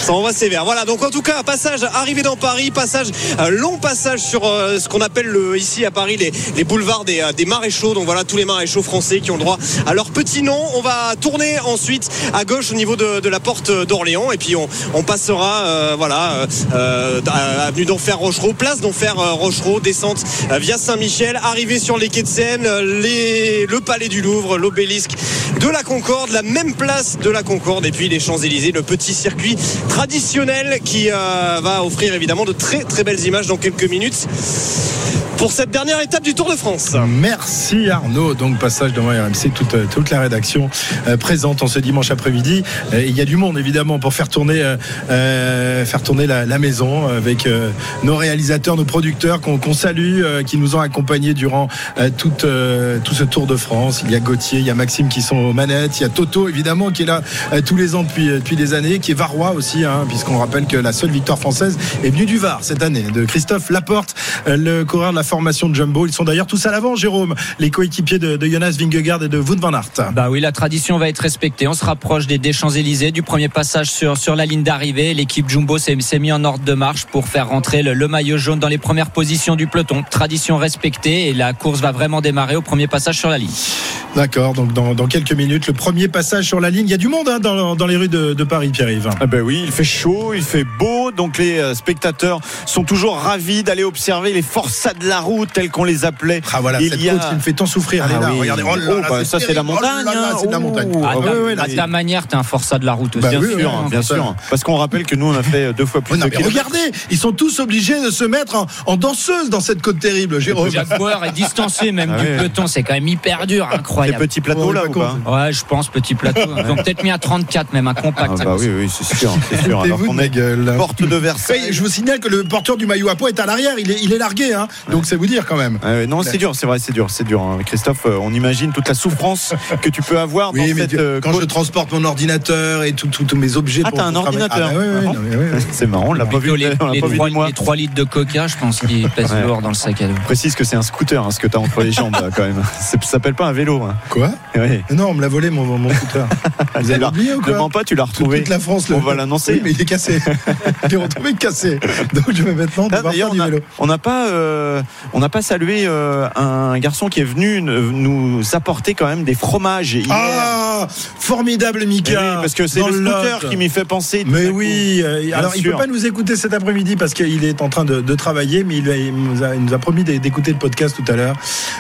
Speaker 3: Ça envoie sévère. Voilà. Donc en tout cas, passage arrivé dans Paris, passage, long passage sur euh, ce qu'on appelle le, ici à Paris les, boulevards des, euh, des maréchaux. Donc voilà, tous les maréchaux français qui ont droit à leur petit nom. On va tourner ensuite à gauche au niveau de, la porte d'Orléans et puis on, passera, euh, voilà, à- avenue d'Enfer Rochereau, place d'Enfer Rochereau, descente via Saint-Michel, arrivée sur les quais de Seine, le palais du Louvre, l'obélisque de la Concorde, la même place de la Concorde, et puis les Champs-Élysées, le petit circuit traditionnel qui euh, va offrir évidemment de très très belles images dans quelques minutes pour cette dernière étape du Tour de France.
Speaker 2: Merci Arnaud. Donc passage devant RMC, toute, toute la rédaction euh, présente en ce dimanche après-midi. Euh, Il y a du monde évidemment pour faire tourner, euh, euh, faire tourner la, maison avec euh, nos réalisateurs, nos producteurs qu'on salue, euh, qui nous ont accompagnés durant euh, euh, tout ce Tour de France. Il y a Gauthier, il y a Maxime qui sont aux manettes, il y a Toto évidemment qui est là euh, tous les ans depuis, depuis des années, qui est varois aussi, hein, puisqu'on rappelle que la seule victoire française est venue du Var cette année, de Christophe Laporte, euh, le coureur de la formation de Jumbo. Ils sont d'ailleurs tous à l'avant, Jérôme, les coéquipiers de, de Jonas Vingegaard et de Wout van Aert.
Speaker 6: Bah oui, la tradition va être respectée. On se rapproche des, des Champs-Élysées, du premier passage sur, sur la ligne d'arrivée. L'équipe Jumbo s'est mis en ordre de marche pour faire rentrer le, le maillot jaune dans les premières positions du peloton. Tradition respectée et la course va vraiment démarrer au premier passage sur la ligne.
Speaker 2: D'accord, donc dans, dans quelques minutes, le premier passage sur la ligne. Il y a du monde hein, dans, dans les rues de, de Paris, Pierre-Yves.
Speaker 4: Ah ben oui, il fait chaud, il fait beau, donc les euh, spectateurs sont toujours ravis d'aller observer les forçats de la route tels qu'on les appelait.
Speaker 2: Ah voilà,
Speaker 4: Il
Speaker 2: cette
Speaker 4: y a-
Speaker 2: côte qui me fait tant souffrir.
Speaker 4: Ah
Speaker 2: là,
Speaker 4: oui.
Speaker 2: regardez. Oh là
Speaker 4: Oh, bah, ça, c'est la.
Speaker 2: Oh
Speaker 4: montagne,
Speaker 2: là,
Speaker 4: hein.
Speaker 2: c'est de la
Speaker 4: Oh.
Speaker 2: montagne.
Speaker 6: À,
Speaker 4: Ah
Speaker 6: ta,
Speaker 4: ouais, ouais,
Speaker 6: à
Speaker 4: là,
Speaker 6: ta manière, t'es un forçat de la route aussi.
Speaker 2: Bah
Speaker 4: Bien
Speaker 2: oui,
Speaker 4: sûr, bien sûr. Parce qu'on rappelle que nous, on a fait deux fois plus
Speaker 2: Oh non,
Speaker 4: de
Speaker 2: mais regardez, ils sont tous obligés de se mettre en, en danseuse dans cette côte terrible, Jérôme.
Speaker 6: Jacques Bauer est distancé même
Speaker 4: Ah
Speaker 6: du peloton, c'est quand même hyper dur,
Speaker 4: Des
Speaker 6: incroyable.
Speaker 4: petits plateaux là
Speaker 2: Ouais,
Speaker 4: ou
Speaker 2: pas
Speaker 4: pas
Speaker 6: Ouais, je pense petit plateau. Ils ont peut-être mis à 34 même un compact.
Speaker 4: Ah bah oui, oui, c'est sûr, c'est sûr. Alors qu'on est
Speaker 2: gueule.
Speaker 4: porte de Versailles.
Speaker 2: Je vous signale que le porteur du maillot à poids est à l'arrière, il est, il est largué, hein. donc c'est vous dire quand même.
Speaker 4: Ah non, c'est dur, c'est vrai, c'est dur, c'est dur. hein. Christophe, euh, on imagine toute la souffrance que tu peux avoir dans
Speaker 2: Oui, mais
Speaker 4: cette
Speaker 2: tu-
Speaker 4: euh,
Speaker 2: quand je transporte mon ordinateur et tous mes objets.
Speaker 4: Ah, t'as un ordinateur.
Speaker 2: Ah, bah oui, oui,
Speaker 4: Ah. C'est marrant, on l'a pas vu,
Speaker 6: les,
Speaker 4: on l'a
Speaker 6: les
Speaker 4: pas vu
Speaker 6: 3,
Speaker 4: des mois.
Speaker 6: les 3 litres de coca, je pense qu'ils pèsent
Speaker 4: Ouais.
Speaker 6: lourd dans le sac à dos.
Speaker 4: Je précise que c'est un scooter, hein, ce que t'as entre les jambes là, quand même. Ça s'appelle pas un vélo. Hein.
Speaker 2: Quoi?
Speaker 4: Ouais.
Speaker 2: Non, on me l'a volé mon, mon scooter. Vous avez oublié ou
Speaker 4: Ne
Speaker 2: quoi?
Speaker 4: mens pas, tu l'as retrouvé.
Speaker 2: Toute la France.
Speaker 4: On va l'annoncer.
Speaker 2: Oui, mais il est cassé. je l'ai retrouvé cassé. Donc je vais maintenant
Speaker 4: Ah,
Speaker 2: devoir
Speaker 4: D'ailleurs,
Speaker 2: faire du vélo.
Speaker 4: on n'a pas, euh, on n'a pas salué euh, un garçon qui est venu ne- nous apporter quand même des fromages hier.
Speaker 2: Ah, formidable Mika.
Speaker 4: oui, parce que c'est le scooter
Speaker 2: Lot.
Speaker 4: qui m'y fait penser.
Speaker 2: Mais
Speaker 4: coup.
Speaker 2: oui, euh, alors il
Speaker 4: sûr.
Speaker 2: peut pas nous écouter cet après-midi parce qu'il est en train de, de travailler, mais il, a- il nous a, il nous a promis d'é- d'écouter le podcast tout à l'heure.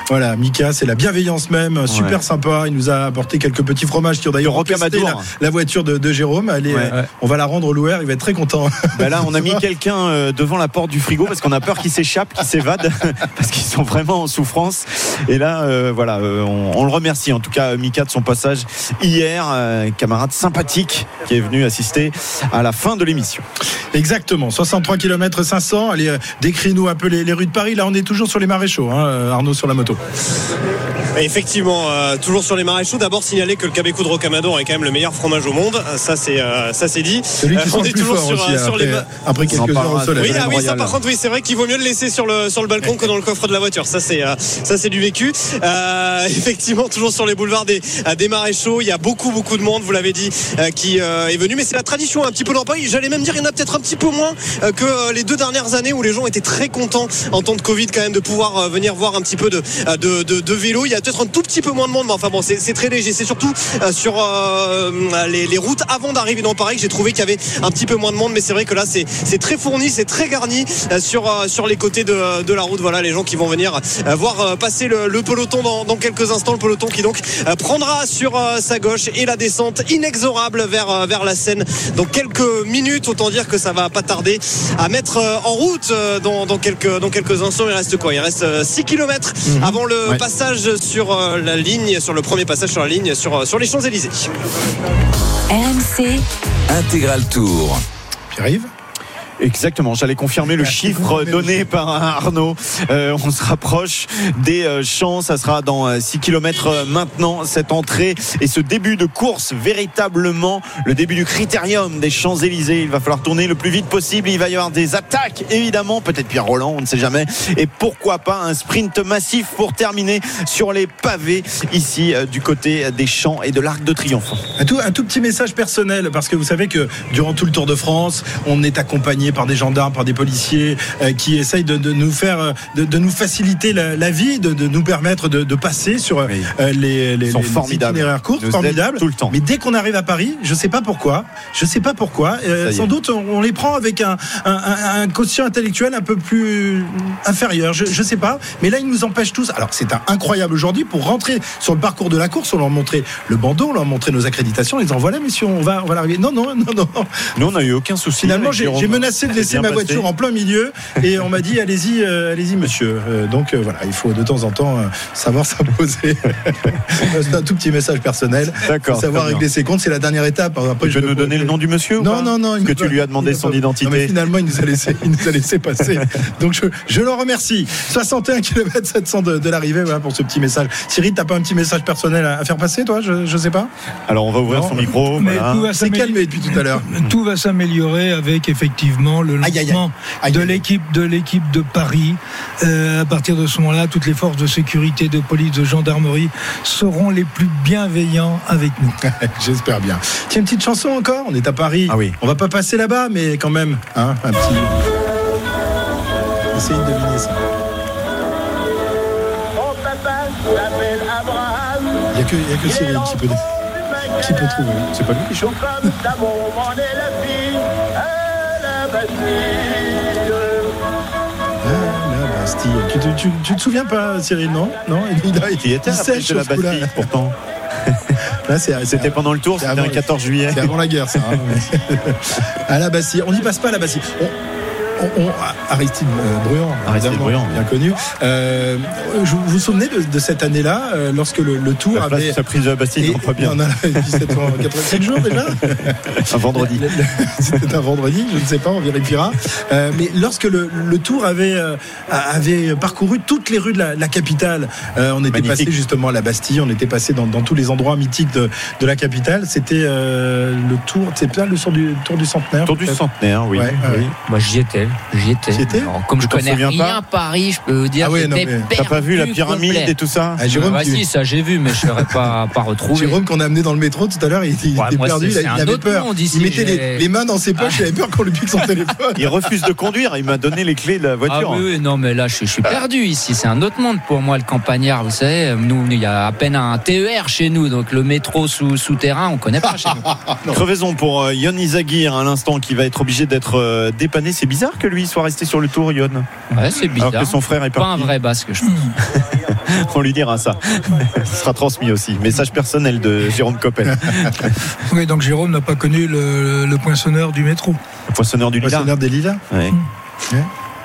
Speaker 2: Voilà, Mika, c'est la bienveillance même, super sympa. Il nous a apporté quelques petits fromages qui ont d'ailleurs
Speaker 4: Le
Speaker 2: empesté
Speaker 4: rocamadour.
Speaker 2: la, la voiture de, de Jérôme. Elle est,
Speaker 4: Ouais.
Speaker 2: euh, On va la rendre au loueur, il va être très content.
Speaker 4: Bah là, on a mis quelqu'un devant la porte du frigo parce qu'on a peur qu'il s'échappe, qu'il s'évade, parce qu'ils sont vraiment en souffrance. Et là, euh, voilà, euh, on, on le remercie en tout cas, Mika, de son passage hier, euh, camarade sympathique qui est venu assister à la fin de l'émission.
Speaker 2: Exactement, 63 km 500. Allez, euh, décris-nous un peu les, les rues de Paris. Là, on est toujours sur les maréchaux, hein, Arnaud sur la moto.
Speaker 3: Effectivement, euh, toujours sur les maréchaux. D'abord signaler que le Cabecou de Rocamadour est quand même le meilleur fromage au monde. Ça c'est euh, ça c'est dit.
Speaker 2: Celui qui
Speaker 3: Euh, on est toujours sur,
Speaker 2: aussi,
Speaker 3: sur
Speaker 2: après,
Speaker 3: les
Speaker 2: après quelques heures au soleil.
Speaker 3: Oui, ah oui, ça par contre, oui, c'est vrai qu'il vaut mieux le laisser sur le sur le balcon que dans le coffre de la voiture. Ça c'est euh, ça c'est du vécu. Euh, effectivement, toujours sur les boulevards des euh, des maréchaux, il y a beaucoup beaucoup de monde. Vous l'avez dit, qui est venu, mais c'est la tradition un petit peu dans Paris. J'allais même dire, il y en a peut-être un petit peu moins que les deux dernières années où les gens étaient très contents en temps de Covid quand même de pouvoir venir voir un petit peu de de, de, vélo. Il y a peut-être un tout petit peu moins de monde, mais enfin bon, c'est très léger. C'est surtout sur les, routes avant d'arriver dans Paris que j'ai trouvé qu'il y avait un petit peu moins de monde, mais c'est vrai que là c'est très fourni, c'est très garni sur sur les côtés de, de la route. Voilà, les gens qui vont venir euh, voir euh, passer le, le peloton dans, dans quelques instants, le peloton qui donc euh, prendra sur sa gauche et la descente inexorable vers vers la Seine. Donc quelques minutes, autant dire que ça va pas tarder à mettre en route dans, dans quelques dans quelques instants. Il reste quoi? Il reste 6 km avant le
Speaker 4: Ouais.
Speaker 3: passage sur la ligne, sur le premier passage sur la ligne sur sur les Champs Élysées.
Speaker 1: RMC,
Speaker 9: Intégral Tour.
Speaker 2: Pierre-Yves?
Speaker 4: Exactement, j'allais confirmer le
Speaker 2: Merci
Speaker 4: chiffre donné par Arnaud. Euh, on se rapproche des euh, champs, ça sera dans 6 km maintenant, cette entrée et ce début de course, véritablement le début du critérium des Champs-Élysées. Il va falloir tourner le plus vite possible, il va y avoir des attaques, évidemment, peut-être Pierre Roland, on ne sait jamais, et pourquoi pas un sprint massif pour terminer sur les pavés ici euh, du côté des champs et de l'Arc de Triomphe.
Speaker 2: Un tout, un tout petit message personnel, parce que vous savez que durant tout le Tour de France, on est accompagné par des gendarmes, par des policiers, euh, qui essayent de, de nous faire, euh, de, de nous faciliter la, la vie, de, de nous permettre de, passer sur euh,
Speaker 4: Oui.
Speaker 2: les, les,
Speaker 4: sont
Speaker 2: les
Speaker 4: formidables.
Speaker 2: itinéraires courts, formidables.
Speaker 4: tout le temps.
Speaker 2: Mais dès qu'on arrive à Paris, je sais pas pourquoi, je sais pas pourquoi, euh, sans doute on, on les prend avec un, un, un- un quotient intellectuel un peu plus inférieur. Je, je sais pas, mais là ils nous empêchent tous. Alors c'est incroyable aujourd'hui pour rentrer sur le parcours de la course, on leur montrait le bandeau, on leur montrait nos accréditations, ils disant voilà messieurs, on va, on va l'arriver. Non non non non.
Speaker 4: Nous, on n'a eu aucun souci.
Speaker 2: Finalement, j'ai
Speaker 4: Jérôme.
Speaker 2: De laisser ma
Speaker 4: passé.
Speaker 2: voiture en plein milieu et on m'a dit allez-y, euh, allez-y, monsieur. Euh, donc euh, voilà, il faut de temps en temps euh, savoir s'imposer. C'est un tout petit message personnel.
Speaker 4: D'accord.
Speaker 2: Savoir régler ses comptes, c'est la dernière étape. Après,
Speaker 4: Tu
Speaker 2: je
Speaker 4: peux nous
Speaker 2: peux-
Speaker 4: donner le nom du monsieur ou
Speaker 2: Non,
Speaker 4: pas
Speaker 2: non, non.
Speaker 4: Que tu lui as demandé son identité.
Speaker 2: Non, mais finalement, il nous a laissé, il nous a laissé passer. Donc je, je le remercie. 61 km 700 de, de l'arrivée, voilà pour ce petit message. Cyril, t'as pas un petit message personnel à, à faire passer, toi? Je, je sais pas.
Speaker 4: Alors, on va ouvrir
Speaker 2: Non.
Speaker 4: son micro.
Speaker 7: Mais
Speaker 4: voilà.
Speaker 7: tout va
Speaker 2: calmé depuis tout à l'heure.
Speaker 7: Tout va s'améliorer avec effectivement le
Speaker 2: Aïe, aïe, aïe.
Speaker 7: lancement
Speaker 2: Aïe,
Speaker 7: de l'équipe de l'équipe de Paris. Euh, à partir de ce moment-là, toutes les forces de sécurité, de police, de gendarmerie seront les plus bienveillants avec nous.
Speaker 2: J'espère bien. Tiens, une petite chanson encore. On est à Paris.
Speaker 4: Ah oui.
Speaker 2: On va pas passer là-bas, mais quand même, hein, un petit. Essayez de deviner ça. Il n'y a, que- il y a que Cyril qui peut, qui peut trouver. C'est pas lui qui chante la Bastille. Tu, te- tu- tu te souviens pas, Cyril, non? Non Il, a-
Speaker 4: était
Speaker 2: il
Speaker 4: prise
Speaker 2: sèche
Speaker 4: de la. Bastille, pourtant. C'était pendant le tour, c'était
Speaker 2: avant-
Speaker 4: un 14 juillet.
Speaker 2: C'est avant la guerre, ça. hein, mais- à la Bastille. On n'y passe pas à la Bastille. On- on- on- Aristide euh, Bruand,
Speaker 4: Aristide
Speaker 2: évidemment,
Speaker 4: Bruand,
Speaker 2: bien connu. Euh, je- vous vous souvenez de, de cette année-là, euh, lorsque le, le Tour
Speaker 4: La
Speaker 2: avait.
Speaker 4: sa prise de la Bastille, pas bien.
Speaker 2: On a 1787 jours déjà.
Speaker 4: Un vendredi.
Speaker 2: C'était un vendredi, je ne sais pas, on vérifiera. Euh, mais lorsque le, le Tour avait, euh, avait parcouru toutes les rues de la, la capitale, euh, on était
Speaker 4: Magnifique.
Speaker 2: passé justement à la Bastille, on était passé dans, dans tous les endroits mythiques de, de la capitale. C'était euh, le Tour, c'est bien le tour du, tour du centenaire.
Speaker 4: Tour du centenaire, oui.
Speaker 2: Ouais.
Speaker 4: oui.
Speaker 6: Moi, j'y étais. J'y étais.
Speaker 2: T'y étais
Speaker 6: Alors, comme je
Speaker 4: t'en
Speaker 6: connais
Speaker 4: souviens
Speaker 6: rien à Paris, je peux vous dire
Speaker 2: Ah ouais,
Speaker 6: que
Speaker 2: non,
Speaker 6: j'étais
Speaker 2: mais
Speaker 4: T'as pas vu la
Speaker 6: perdu
Speaker 4: pyramide
Speaker 6: complet.
Speaker 4: et tout ça
Speaker 2: Ah, Jérôme,
Speaker 6: Ah,
Speaker 2: tu-
Speaker 6: si, ça j'ai vu, mais je ne saurais pas, pas retrouver.
Speaker 2: Jérôme qu'on a amené dans le métro tout à l'heure, il, il
Speaker 6: Ouais,
Speaker 2: était
Speaker 6: moi,
Speaker 2: perdu,
Speaker 6: c'est-
Speaker 2: il,
Speaker 6: c'est un
Speaker 2: avait
Speaker 6: autre
Speaker 2: peur.
Speaker 6: monde ici,
Speaker 2: il mettait les,
Speaker 6: j'ai-
Speaker 2: les mains dans ses poches, il avait peur qu'on lui pique son téléphone.
Speaker 4: Il refuse de conduire, il m'a donné les clés de la
Speaker 6: Ah
Speaker 4: voiture.
Speaker 6: oui, oui, non, mais là, je, je suis perdu ici. C'est un autre monde pour moi, le campagnard. Vous savez, nous, il y a à peine un TER chez nous, donc le métro sous, souterrain, on connaît pas chez nous.
Speaker 4: Crevaison pour euh, Yon Izagir à l'instant qui va être obligé d'être euh, dépanné. C'est bizarre que lui soit resté sur le tour, Yon.
Speaker 6: Ouais, c'est bizarre.
Speaker 4: Alors que son frère est
Speaker 6: Pas un vrai basque, je pense.
Speaker 4: On lui dira ça. Ce sera transmis aussi. Message personnel de Jérôme Coppel,
Speaker 7: Oui, donc Jérôme n'a pas connu le, le poinçonneur du métro.
Speaker 4: le poissonneur du Lilas.
Speaker 2: Poissonneur des lilas
Speaker 4: Ouais.
Speaker 2: Ouais.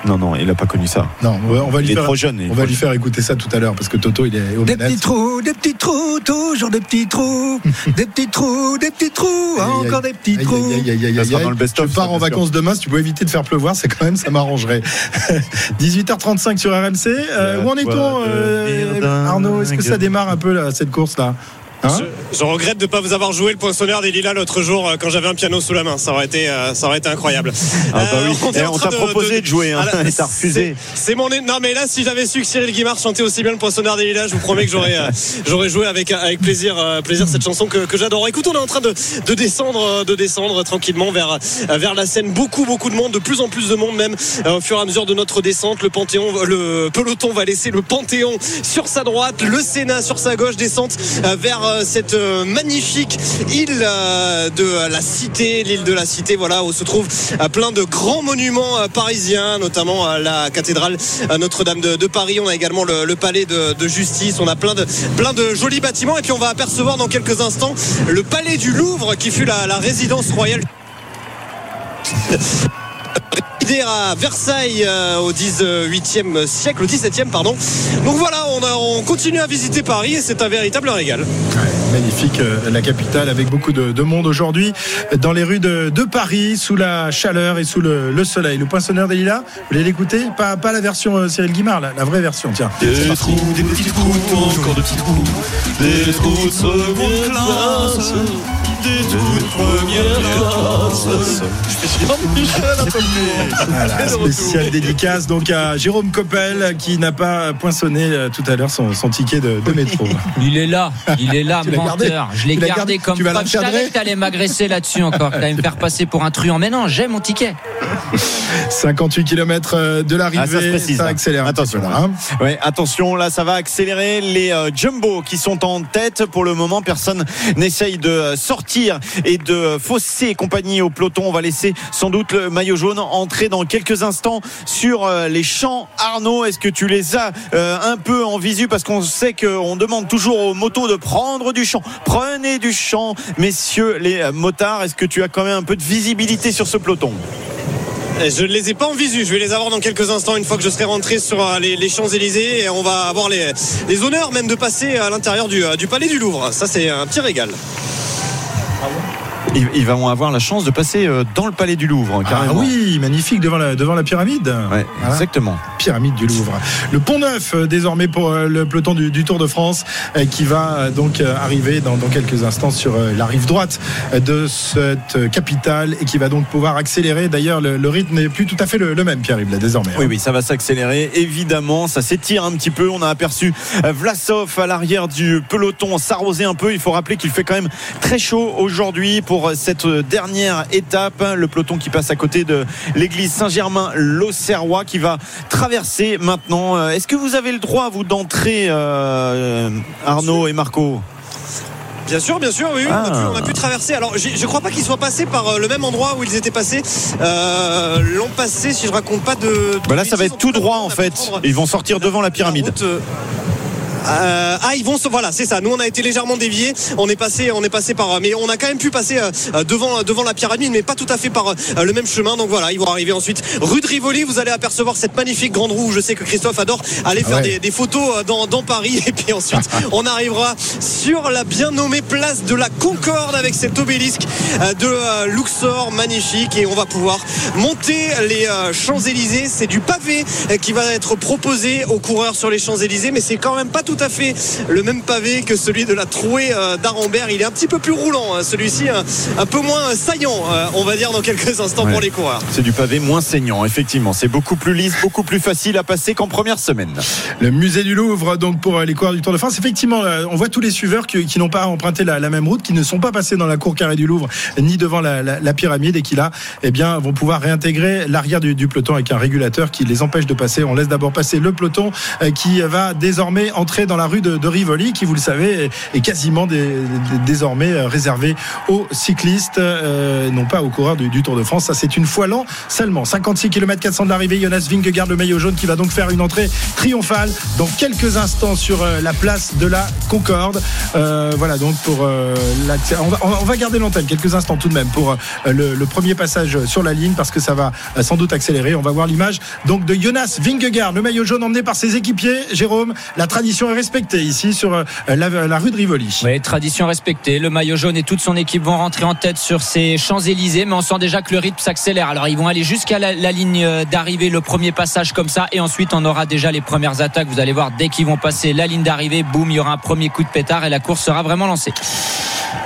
Speaker 4: Non, non, il n'a pas connu ça.
Speaker 2: Non, on va, va
Speaker 4: Il
Speaker 2: lui
Speaker 4: est
Speaker 2: faire.
Speaker 4: trop jeune. il
Speaker 2: On va lui faire écouter ça tout à l'heure parce que Toto il est au
Speaker 7: Des
Speaker 2: manettes.
Speaker 7: petits trous, des petits trous, toujours des petits trous, des petits trous, des petits trous, encore des petits trous.
Speaker 2: Je pars en vacances demain. Si tu peux éviter de faire pleuvoir, c'est quand même, ça m'arrangerait. 18h35 sur RMC. Euh, où en est-on, euh. Arnaud Est-ce que ça démarre un peu là, cette course là Hein
Speaker 3: Je, je regrette de ne pas vous avoir joué le poinçonneur des Lilas l'autre jour euh, quand j'avais un piano sous la main. Ça aurait été, euh, ça aurait été incroyable.
Speaker 4: Ah bah oui.
Speaker 3: on
Speaker 4: t'a proposé de jouer, hein,
Speaker 3: Ah là,
Speaker 4: et t'as refusé.
Speaker 3: c'est- mon. Non mais là, si j'avais su que Cyril Guimard chantait aussi bien le poinçonneur des Lilas, je vous promets que j'aurais, euh, j'aurais joué avec avec plaisir, euh, plaisir cette chanson que, que j'adore. Écoute, on est en train de, de descendre, euh, de descendre tranquillement vers euh, vers la scène. Beaucoup, beaucoup de monde, de plus en plus de monde même euh, au fur et à mesure de notre descente. Le Panthéon, le peloton va laisser le Panthéon sur sa droite, le Sénat sur sa gauche, descente euh, vers euh, cette euh, magnifique île euh, de la Cité, l'île de la Cité, voilà où se trouvent plein de grands monuments parisiens, notamment la cathédrale Notre-Dame de, Paris. On a également le, palais de, justice. On a plein de plein de jolis bâtiments et puis on va apercevoir dans quelques instants le palais du Louvre qui fut la résidence royale à Versailles euh, au 18e siècle, au 17e pardon. Donc voilà, on, a- on continue à visiter Paris et c'est un véritable régal.
Speaker 2: Magnifique, euh, la capitale avec beaucoup de, de monde aujourd'hui dans les rues de, de Paris sous la chaleur et sous le, le soleil. Le poinçonneur des lilas, vous voulez l'écouter? Pas, pas la version euh, Cyril Guimard, la, la vraie version, tiens.
Speaker 10: Des petits trous, encore de petits trous, des trous de seconde classe.
Speaker 4: Des toutes premières classes.
Speaker 2: Voilà, spécial dédicace donc à Jérôme Coppel qui n'a pas poinçonné euh, tout à l'heure son, son ticket de, de métro.
Speaker 6: Il est là, il est là, menteur. Je l'ai gardé
Speaker 2: gardé
Speaker 6: comme
Speaker 2: Tu vas.
Speaker 6: Je savais que t'allais m'agresser là-dessus encore, que t'allais me faire passer pour un truand. Mais non, j'ai mon ticket.
Speaker 2: 58 km euh, de l'arrivée,
Speaker 4: Ah, ça se précise,
Speaker 2: ça
Speaker 4: là.
Speaker 2: accélère.
Speaker 4: Attention.
Speaker 2: là, hein.
Speaker 4: Ouais, attention, là, ça va accélérer les euh, Jumbo qui sont en tête. Pour le moment, personne n'essaye de euh, et de fausser compagnie au peloton. On va laisser sans doute le maillot jaune entrer dans quelques instants sur euh, les champs. Arnaud, est-ce que tu les as euh, un peu en visu? Parce qu'on sait qu'on demande toujours aux motos de prendre du champ. Prenez du champ, messieurs les euh, motards. Est-ce que tu as quand même un peu de visibilité sur ce peloton?
Speaker 3: Je ne les ai pas en visu, je vais les avoir dans quelques instants une fois que je serai rentré sur les, Champs-Élysées et on va avoir les, honneurs même de passer à l'intérieur du, du Palais du Louvre. Ça c'est un petit régal.
Speaker 4: Ils, ils vont avoir la chance de passer euh, dans le palais du Louvre,
Speaker 2: Ah
Speaker 4: carrément.
Speaker 2: oui, magnifique devant la, devant la pyramide.
Speaker 4: Ouais,
Speaker 2: Voilà.
Speaker 4: exactement.
Speaker 2: Pyramide du Louvre. Le pont neuf euh, désormais pour euh, le peloton du, du Tour de France qui va donc arriver dans, dans quelques instants sur la rive droite de cette capitale et qui va donc pouvoir accélérer. D'ailleurs, le, le rythme n'est plus tout à fait le, le même, Pierre-Yves, là, désormais.
Speaker 4: Oui, oui, ça va s'accélérer. Évidemment, ça s'étire un petit peu. On a aperçu Vlasov à l'arrière du peloton s'arroser un peu. Il faut rappeler qu'il fait quand même très chaud aujourd'hui pour cette dernière étape. Le peloton qui passe à côté de l'église Saint-Germain-l'Auxerrois qui va traverser maintenant. Euh, Est-ce que vous avez le droit, vous, d'entrer, euh, Arnaud et Marco?
Speaker 3: Bien sûr, bien sûr, oui, oui, on, a pu,
Speaker 4: Ah.
Speaker 3: on a pu traverser. Alors, je crois pas qu'ils soient passés par euh, le même endroit où ils étaient passés euh, l'an passé, si je raconte pas de. de
Speaker 4: bah Là, ça va être tout droit, en fait. Ils vont sortir devant la pyramide.
Speaker 3: route, euh, euh, ah ils vont se voilà c'est ça. Nous on a été légèrement déviés. On est passé on est passé par mais on a quand même pu passer euh, devant devant la pyramide mais pas tout à fait par euh, le même chemin. Donc voilà ils vont arriver ensuite rue de Rivoli. Vous allez apercevoir cette magnifique grande roue. Je sais que Christophe adore aller faire
Speaker 2: ouais.
Speaker 3: des, des photos euh, dans, dans Paris. Et puis ensuite on arrivera sur la bien nommée place de la Concorde avec cet obélisque euh, de euh, Luxor magnifique. Et on va pouvoir monter les euh, Champs-Élysées. C'est du pavé euh, qui va être proposé aux coureurs sur les Champs-Élysées mais c'est quand même pas tout à fait le même pavé que celui de la trouée euh, d'Arambert il est un petit peu plus roulant hein, celui-ci un, un peu moins saillant euh, on va dire dans quelques instants
Speaker 4: Ouais.
Speaker 3: pour les coureurs
Speaker 4: C'est du pavé moins saignant, effectivement. C'est beaucoup plus lisse, beaucoup plus facile à passer qu'en première semaine.
Speaker 2: Le musée du Louvre, donc pour euh, les coureurs du Tour de France. Effectivement, on voit tous les suiveurs qui, qui n'ont pas emprunté la, la même route, qui ne sont pas passés dans la cour carrée du Louvre, ni devant la, la- la pyramide, et qui là, eh bien, vont pouvoir réintégrer l'arrière du, du peloton avec un régulateur qui les empêche de passer. On laisse d'abord passer le peloton qui va désormais entrer dans la rue de, Rivoli, qui, vous le savez, est, quasiment désormais euh, réservé aux cyclistes, euh, non pas aux coureurs du, Tour de France. Ça, c'est une fois l'an seulement. 56 km 400 de l'arrivée. Jonas Vingegaard, le maillot jaune, qui va donc faire une entrée triomphale dans quelques instants sur euh, la place de la Concorde. Voilà donc pour euh, on, va, garder l'antenne quelques instants tout de même pour le, le premier passage sur la ligne parce que ça va sans doute accélérer. On va voir l'image donc de Jonas Vingegaard, le maillot jaune emmené par ses équipiers. Jérôme, la tradition respectée ici sur euh, la, rue de Rivoli.
Speaker 6: Oui, tradition respectée. Le maillot jaune et toute son équipe vont rentrer en tête sur ces Champs-Élysées, mais on sent déjà que le rythme s'accélère. Alors, ils vont aller jusqu'à la, la ligne euh, d'arrivée, le premier passage comme ça, et ensuite, on aura déjà les premières attaques. Vous allez voir, dès qu'ils vont passer la ligne d'arrivée, boum, il y aura un premier coup de pétard et la course sera vraiment lancée.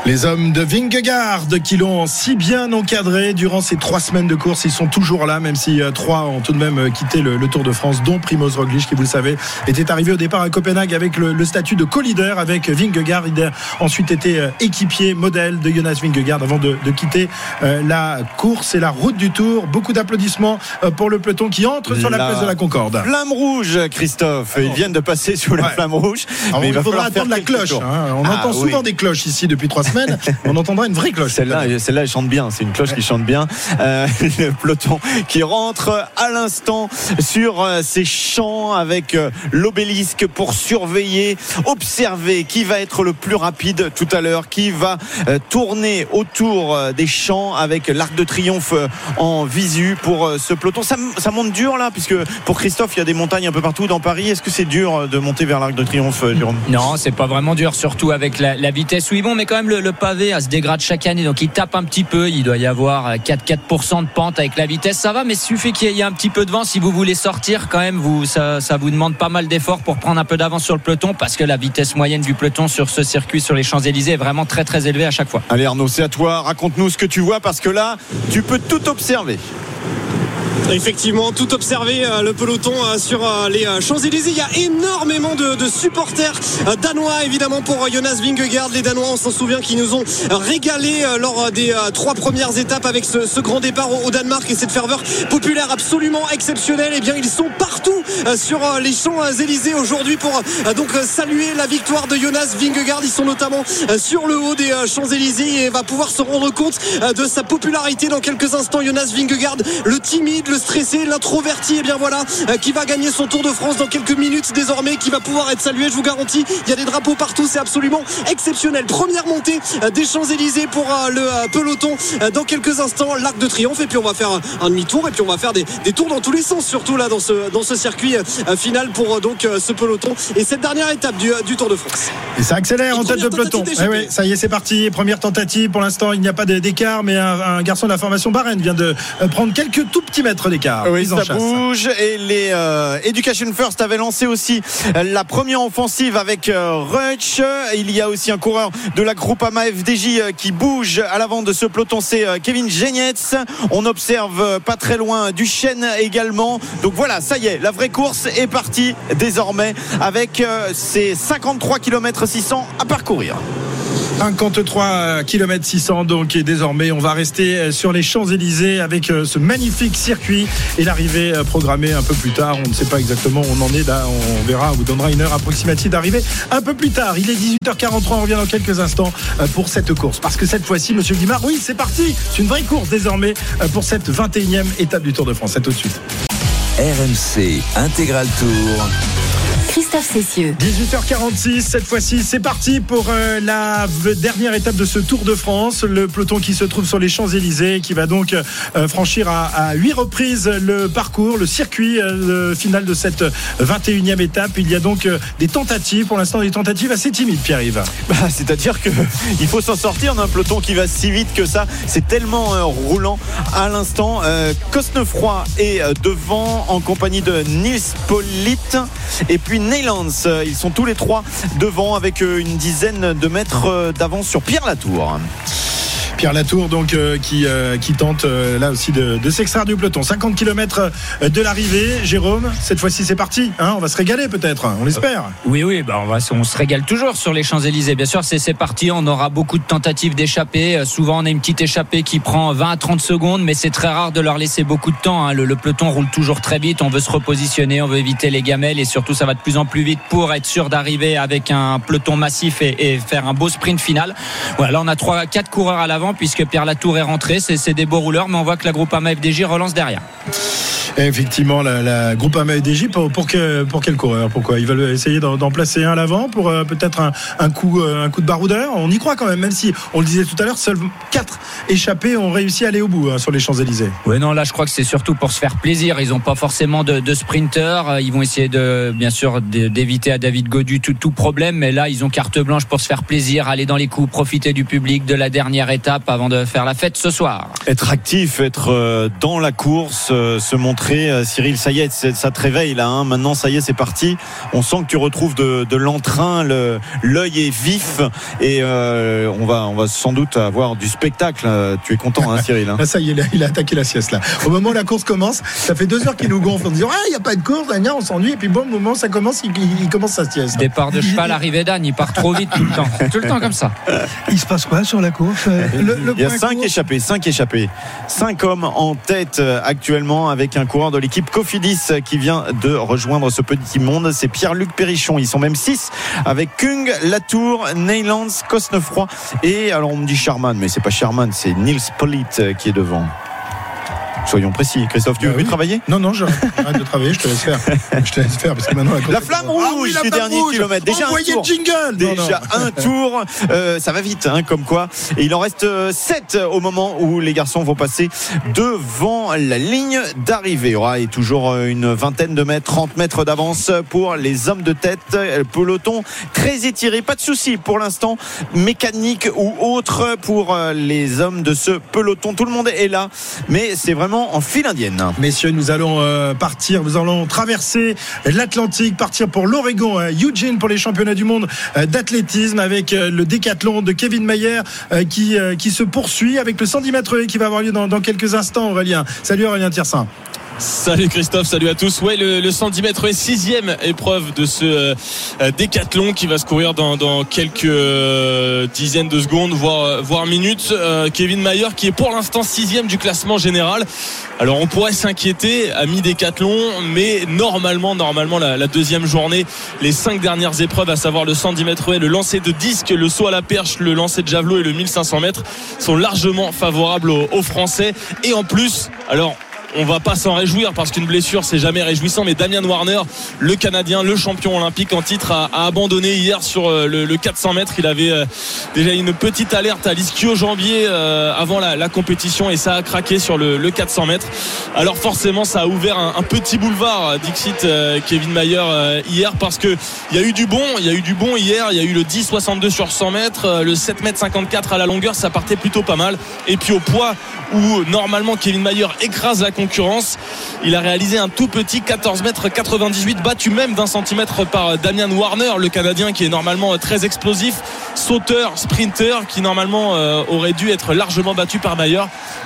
Speaker 2: Les hommes de Vingegaard qui l'ont si bien encadré durant ces trois semaines de course, ils sont toujours là, même si euh, trois ont tout de même euh, quitté le, le Tour de France, dont Primoz Roglic, qui vous le savez, était arrivé au départ à Copenhague avec le, le statut de co-leader avec Vingegaard. Il a ensuite été euh, équipier modèle de Jonas Vingegaard avant de, de quitter la course et la route du Tour. Beaucoup d'applaudissements pour le peloton qui entre sur la,
Speaker 4: La
Speaker 2: place de la Concorde.
Speaker 4: Flamme rouge, Christophe. Ils viennent de passer sous la
Speaker 2: Ouais.
Speaker 4: flamme rouge.
Speaker 2: Alors,
Speaker 4: mais
Speaker 2: il,
Speaker 4: va
Speaker 2: faudra
Speaker 4: falloir faire
Speaker 2: attendre la cloche. hein. On
Speaker 4: Ah,
Speaker 2: entend
Speaker 4: oui.
Speaker 2: souvent des cloches ici depuis trois semaines. On entendra une vraie cloche.
Speaker 4: Celle-là, celle-là, elle chante bien. C'est une cloche qui chante bien. Euh, le peloton qui rentre à l'instant sur euh, ces champs avec euh, l'obélisque pour surveiller, observer qui va être le plus rapide tout à l'heure, qui va euh, tourner autour euh, des champs avec l'arc de triomphe euh, en visu pour euh, ce peloton. Ça, ça monte dur là, puisque pour Christophe, il y a des montagnes un peu partout dans Paris. Est-ce que c'est dur euh, de monter vers l'arc de triomphe, euh, Jérôme?
Speaker 6: Non, c'est pas vraiment dur, surtout avec la, la vitesse où ils vont, mais quand même le, pavé se dégrade chaque année, donc il tape un petit peu. Il doit y avoir 4-4% de pente avec la vitesse. Ça va, mais suffit qu'il y ait un petit peu de vent. Si vous voulez sortir, quand même, vous, ça, ça vous demande pas mal d'efforts pour prendre un peu d'avance sur le peloton parce que la vitesse moyenne du peloton sur ce circuit sur les Champs-Élysées est vraiment très très élevée à chaque fois.
Speaker 4: Allez Arnaud, c'est à toi. Raconte-nous ce que tu vois parce que là, tu peux tout observer.
Speaker 3: Effectivement, tout observé euh, le peloton euh, sur euh, les Champs-Élysées. Il y a énormément de, supporters danois, évidemment, pour Jonas Vingegaard. Les Danois, on s'en souvient, qui nous ont régalé lors des trois premières étapes avec ce, grand départ au, au, Danemark et cette ferveur populaire absolument exceptionnelle. Eh bien, ils sont partout sur les Champs-Élysées aujourd'hui pour donc saluer la victoire de Jonas Vingegaard. Ils sont notamment sur le haut des Champs-Élysées et va pouvoir se rendre compte de sa popularité dans quelques instants. Jonas Vingegaard, le timide, le stressé, l'introverti, et bien voilà, qui va gagner son Tour de France dans quelques minutes désormais, qui va pouvoir être salué. Je vous garantis, il y a des drapeaux partout, c'est absolument exceptionnel. Première montée des Champs-Élysées pour le peloton dans quelques instants, l'arc de triomphe, et puis on va faire un demi-tour, et puis on va faire des, des, tours dans tous les sens, surtout là dans ce, dans ce circuit final pour donc ce peloton et cette dernière étape du, du Tour de France.
Speaker 2: Et ça accélère et en tête de peloton. Eh oui, ça y est, c'est parti. Première tentative. Pour l'instant, il n'y a pas d'écart, mais un, un, garçon de la formation Barren vient de prendre quelques tout petits mètres d'écart.
Speaker 4: Oui, ça bouge. Et les euh, Education First avaient lancé aussi la première offensive avec euh, Rutsch. Il y a aussi un coureur de la Groupama FDJ euh, qui bouge à l'avant de ce peloton. C'est euh, Kevin Genietz. On observe euh, pas très loin Duchesne également. Donc voilà, ça y est, la vraie course est partie désormais avec euh, ces 53 km 600 à parcourir.
Speaker 2: 53 km 600 donc et désormais on va rester sur les Champs-Élysées avec euh, ce magnifique circuit et l'arrivée euh, programmée un peu plus tard. On ne sait pas exactement où on en est là on verra on vous donnera une heure approximative d'arrivée un peu plus tard. Il est 18h43 on revient dans quelques instants euh, pour cette course. Parce que cette fois-ci monsieur Guimard oui c'est parti! C'est une vraie course désormais pour cette 21e étape du Tour de France. C'est tout de suite.
Speaker 9: RMC Intégral Tour
Speaker 1: Christophe Cessieux.
Speaker 2: 18h46, cette fois-ci, c'est parti pour euh, la dernière étape de ce Tour de France. Le peloton qui se trouve sur les Champs-Élysées, qui va donc euh, franchir à, huit reprises le parcours, le circuit euh, le final de cette 21e étape. Il y a donc des tentatives, pour l'instant des tentatives assez timides, Pierre-Yves.
Speaker 4: Bah, C'est-à-dire qu'il faut s'en sortir d'un peloton qui va si vite que ça. C'est tellement roulant à l'instant. Cosnefroy est devant en compagnie de Nils. Et puis Neylands. Ils sont tous les trois devant avec une dizaine de mètres d'avance sur Pierre Latour.
Speaker 2: Pierre Latour donc euh, qui, euh, qui tente euh, là aussi de, s'extraire du peloton. 50 km de l'arrivée. Jérôme cette fois-ci c'est parti hein, on va se régaler peut-être on l'espère.
Speaker 6: Oui oui bah on, se régale toujours sur les Champs-Élysées. Bien sûr c'est parti. On aura beaucoup de tentatives d'échapper. Souvent on a une petite échappée qui prend 20 à 30 secondes mais c'est très rare de leur laisser beaucoup de temps hein. le, peloton roule toujours très vite. On veut se repositionner on veut éviter les gamelles et surtout ça va de plus en plus vite pour être sûr d'arriver avec un peloton massif et, et, faire un beau sprint final. Voilà là on a 3 4 coureurs à l'avant puisque Pierre Latour est rentré. C'est des beaux rouleurs, mais on voit que la groupe AMA FDJ relance derrière.
Speaker 2: Effectivement, la, la groupe AMA FDJ, pour, pour, que, pour quel coureur Pourquoi? Ils veulent essayer d'en placer un à l'avant pour euh, peut-être un, un, coup, euh, un coup de baroudeur? On y croit quand même, même si, on le disait tout à l'heure, seuls 4 échappés ont réussi à aller au bout hein, sur les Champs-Élysées.
Speaker 6: Oui, non, là, je crois que c'est surtout pour se faire plaisir. Ils n'ont pas forcément de, de sprinter. Ils vont essayer, de, bien sûr, d'éviter à David Godu tout, tout problème. Mais là, ils ont carte blanche pour se faire plaisir, aller dans les coups, profiter du public de la dernière étape avant de faire la fête ce soir.
Speaker 4: Être actif, être euh, dans la course, se montrer Cyril, ça y est, ça te réveille là. Hein. Maintenant, ça y est, c'est parti. On sent que tu retrouves de, de l'entrain, l'œil est vif et euh, on va, on va sans doute avoir du spectacle. Tu es content, hein, Cyril hein.
Speaker 2: Ça y est, il a attaqué la sieste là. Au moment où la course commence, ça fait deux heures qu'il nous gonfle en disant ah il n'y a pas de course, on s'ennuie. Et puis bon, au moment où ça commence, il, il commence sa sieste.
Speaker 6: Départ de cheval, arrivée d'âne, il part trop vite tout le temps, tout le temps comme ça.
Speaker 7: Il se passe quoi sur la course le,
Speaker 4: le Il y a cinq course... échappés, cinq échappés, cinq hommes en tête actuellement avec un coureur de l'équipe Cofidis qui vient de rejoindre ce petit monde. C'est Pierre-Luc Perrichon. Ils sont même 6 avec Kung, Latour, Neylands, Cosnefroy et alors on me dit Sherman, mais c'est pas Sherman, c'est Nils Pollitt qui est devant. Soyons précis. Christophe, tu
Speaker 2: Bah
Speaker 4: veux
Speaker 2: oui.
Speaker 4: travailler?
Speaker 2: Non, non, j'arrête de travailler, je te laisse faire. Je te laisse faire parce que maintenant
Speaker 4: La flamme rouge,
Speaker 2: Ah oui, la
Speaker 4: les
Speaker 2: flamme
Speaker 4: derniers
Speaker 2: rouge.
Speaker 4: kilomètres. Déjà un tour.
Speaker 2: jingle.
Speaker 4: Déjà
Speaker 2: non.
Speaker 4: un tour, Euh, ça va vite, hein, comme quoi. Et il en reste 7 au moment où les garçons vont passer devant la ligne d'arrivée. Il y aura toujours euh, une vingtaine de mètres, 30 mètres d'avance pour les hommes de tête. Le peloton très étiré, pas de souci pour l'instant, mécanique ou autre pour euh, les hommes de ce peloton. Tout le monde est là, mais c'est vraiment en file indienne.
Speaker 2: Messieurs, nous allons euh, partir, nous allons traverser l'Atlantique, partir pour l'Oregon, euh, Eugene pour les championnats du monde euh, d'athlétisme avec le décathlon de Kevin Mayer qui, se poursuit avec le 110 mètres haies qui va avoir lieu dans, dans quelques instants, Aurélien. Salut Aurélien Tiersin.
Speaker 10: Salut Christophe, salut à tous. Ouais, le, le 110 mètres est sixième épreuve de ce euh, décathlon qui va se courir dans, quelques euh, dizaines de secondes, voire, voire minutes. Euh, Kevin Mayer qui est pour l'instant sixième du classement général. Alors on pourrait s'inquiéter à mi-décathlon, mais normalement, normalement la, deuxième journée, les cinq dernières épreuves, à savoir le 110 mètres haies, le lancer de disque, le saut à la perche, le lancer de javelot et le 1500 mètres, sont largement favorables aux, aux Français. Et en plus, alors on va pas s'en réjouir parce qu'une blessure c'est jamais réjouissant mais Damien Warner le Canadien le champion olympique en titre a, abandonné hier sur euh, le, le 400 mètres. Il avait euh, déjà une petite alerte à l'ischio-jambier euh, avant la, compétition et ça a craqué sur le, le 400 mètres. Alors forcément ça a ouvert un, petit boulevard Dixit euh, Kevin Mayer hier parce que il y a eu du bon il y a eu du bon hier. Il y a eu le 10 62 sur 100 mètres le 7 mètres 54 à la longueur ça partait plutôt pas mal. Et puis au poids où normalement Kevin Mayer écrase la Il a réalisé un tout petit 14 mètres 98 battu même d'un centimètre par Damian Warner, le Canadien qui est normalement très explosif, sauteur, sprinter qui normalement euh, aurait dû être largement battu par Mayer,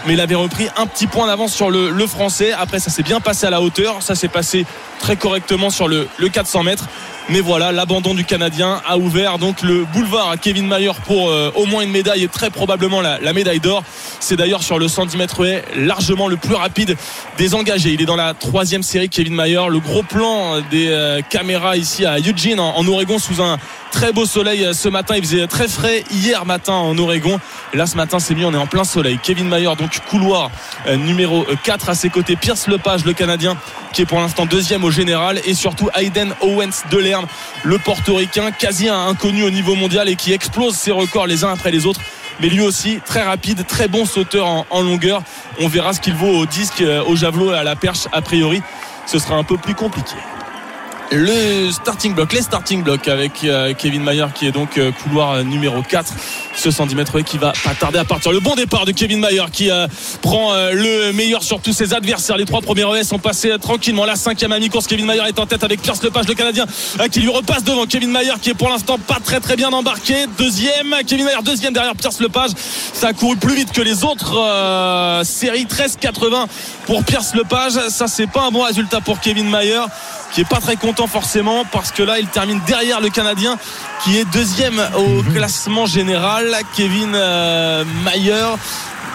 Speaker 10: mais il avait repris un petit point d'avance sur le, Français. Après ça s'est bien passé à la hauteur, ça s'est passé très correctement sur le, le 400 mètres. Mais voilà, l'abandon du Canadien a ouvert donc le boulevard à Kevin Mayer pour euh, au moins une médaille et très probablement la, médaille d'or. C'est d'ailleurs sur le 110 mètres largement le plus rapide des engagés. Il est dans la troisième série Kevin Mayer. Le gros plan des euh, caméras ici à Eugene en, Oregon sous un très beau soleil euh, ce matin. Il faisait très frais hier matin en Oregon. Là ce matin c'est mieux, on est en plein soleil. Kevin Mayer donc couloir euh, numéro 4 à ses côtés. Pierce Lepage le Canadien qui est pour l'instant deuxième au général et surtout Hayden Owens de l'Herbe le portoricain quasi inconnu au niveau mondial et qui explose ses records les uns après les autres mais lui aussi très rapide très bon sauteur en, longueur. On verra ce qu'il vaut au disque euh, au javelot à la perche a priori. Ce sera un peu plus compliqué le starting block, les starting blocks avec euh, Kevin Mayer qui est donc euh, couloir numéro 4 ce 110 mètres qui va pas tarder à partir. Le bon départ de Kevin Mayer qui euh, prend le meilleur sur tous ses adversaires. Les trois premiers relais sont passés tranquillement. La cinquième à mi-course, Kevin Mayer est en tête avec Pierce Lepage, le Canadien, qui lui repasse devant. Kevin Mayer qui est pour l'instant pas très très bien embarqué. Deuxième, Kevin Mayer deuxième derrière Pierce Lepage. Ça a couru plus vite que les autres séries. 13,80 pour Pierce Lepage. Ça c'est pas un bon résultat pour Kevin Mayer qui est pas très content forcément parce que là il termine derrière le Canadien qui est deuxième au classement général. Kevin euh, Mayer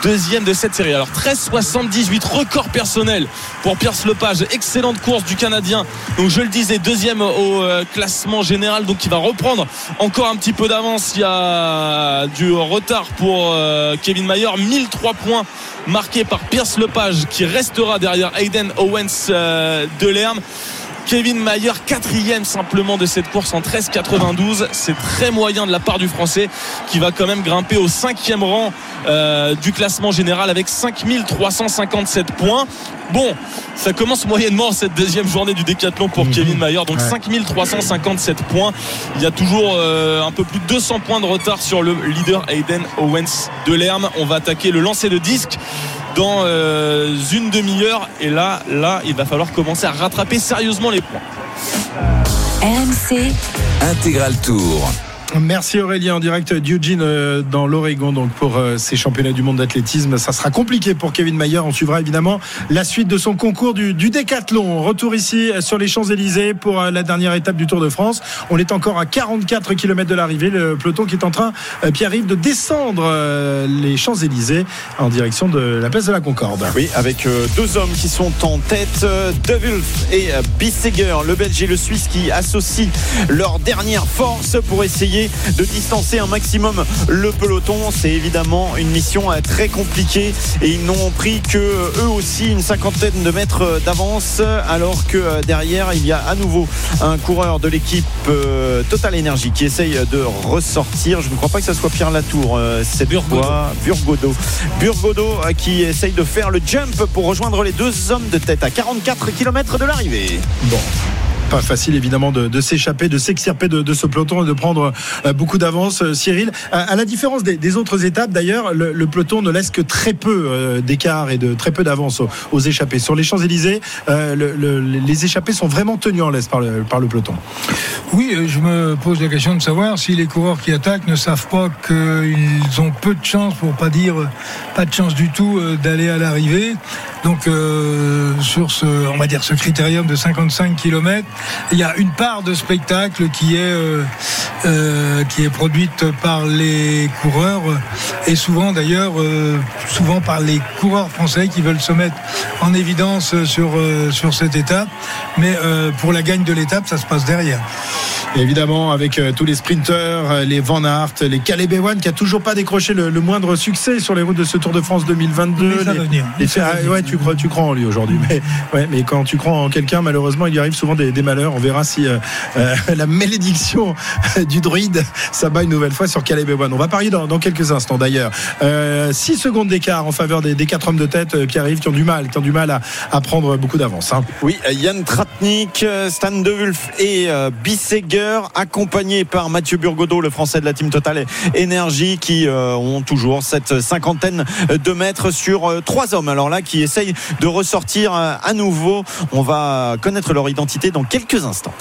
Speaker 10: deuxième de cette série. Alors 13,78 record personnel pour Pierce Lepage. Excellente course du Canadien. Donc je le disais deuxième au euh, classement général. Donc il va reprendre encore un petit peu d'avance. Il y a du retard pour euh, Kevin Mayer. 1003 points marqués par Pierce Lepage qui restera derrière Hayden Owens de l'Herbe Kevin Mayer, quatrième simplement de cette course en 13,92. C'est très moyen de la part du Français qui va quand même grimper au cinquième rang euh, du classement général avec 5357 points. Bon, ça commence moyennement cette deuxième journée du décathlon pour Kevin Mayer. Donc
Speaker 2: Ouais.
Speaker 10: 5357 points. Il y a toujours euh, un peu plus de 200 points de retard sur le leader Hayden Owens de l'Herme. On va attaquer le lancer de disque dans euh, une demi-heure. Et là là il va falloir commencer à rattraper sérieusement les points.
Speaker 1: RMC,
Speaker 9: Intégral Tour.
Speaker 2: Merci Aurélien en direct d'Eugene euh, dans l'Oregon donc pour euh, ces championnats du monde d'athlétisme. Ça sera compliqué pour Kevin Mayer. On suivra évidemment la suite de son concours du, du décathlon. Retour ici euh, sur les Champs-Élysées pour la dernière étape du Tour de France. On est encore à 44 km de l'arrivée. Le peloton qui est en train, euh, Pierre-Yves, de descendre les Champs-Élysées en direction de la place de la Concorde.
Speaker 4: Oui, avec deux hommes qui sont en tête, De Wulf et Bissiger, le Belge et le Suisse qui associent leur dernière force pour essayer essayer de distancer un maximum le peloton. C'est évidemment une mission euh, très compliquée et ils n'ont pris que eux aussi une cinquantaine de mètres d'avance alors que euh, derrière il y a à nouveau un coureur de l'équipe euh, Total Energy qui essaye de ressortir. Je ne crois pas que ce soit Pierre Latour euh, cette
Speaker 6: Burgodo.
Speaker 4: Burgodo. Burgodo euh, qui essaye de faire le jump pour rejoindre les deux hommes de tête à 44 km de l'arrivée.
Speaker 2: Bon. Pas facile évidemment de, s'échapper, de s'extirper de, ce peloton et de prendre euh, beaucoup d'avance, euh, Cyril. À, la différence des, autres étapes, d'ailleurs, le, peloton ne laisse que très peu euh, d'écart et de très peu d'avance aux, échappés. Sur les Champs-Élysées, le- le- les échappés sont vraiment tenus en laisse par le, peloton.
Speaker 7: Oui, je me pose la question de savoir si les coureurs qui attaquent ne savent pas qu'ils ont peu de chance, pour pas dire pas de chance du tout, d'aller à l'arrivée. Donc euh, sur ce, on va dire ce critérium de 55 km, il y a une part de spectacle qui est euh, euh, qui est produite par les coureurs et souvent d'ailleurs euh, souvent par les coureurs français qui veulent se mettre en évidence sur euh, sur cette étape. Mais euh, pour la gagne de l'étape, ça se passe derrière.
Speaker 2: Et évidemment, avec tous les sprinteurs, les Van Aert, les Caleb Ewan, qui a toujours pas décroché le, le moindre succès sur les routes de ce Tour de France 2022.
Speaker 7: Mais ça
Speaker 2: Les-
Speaker 7: va venir.
Speaker 2: les-
Speaker 7: Ça va venir.
Speaker 2: ouais, tu crois, tu crois en lui aujourd'hui. Mais, ouais, mais quand tu crois en quelqu'un, malheureusement, il y arrive souvent des, malheurs. On verra si euh, euh, la malédiction du druide s'abat une nouvelle fois sur Caleb Ewan. On va parier dans, quelques instants d'ailleurs. 6 secondes d'écart en faveur des, quatre hommes de tête euh, qui arrivent, qui ont du mal, qui ont du mal à, à prendre beaucoup d'avance. hein.
Speaker 4: Oui, euh, Yann Tratnik, euh, Stan De Wulf et euh, Bisseger, accompagnés par Mathieu Burgodeau, le français de la team Total Énergie, qui euh, ont toujours cette cinquantaine de mètres sur euh, trois hommes. Alors là, qui essayent de ressortir euh, à nouveau. On va connaître leur identité dans quelques instants.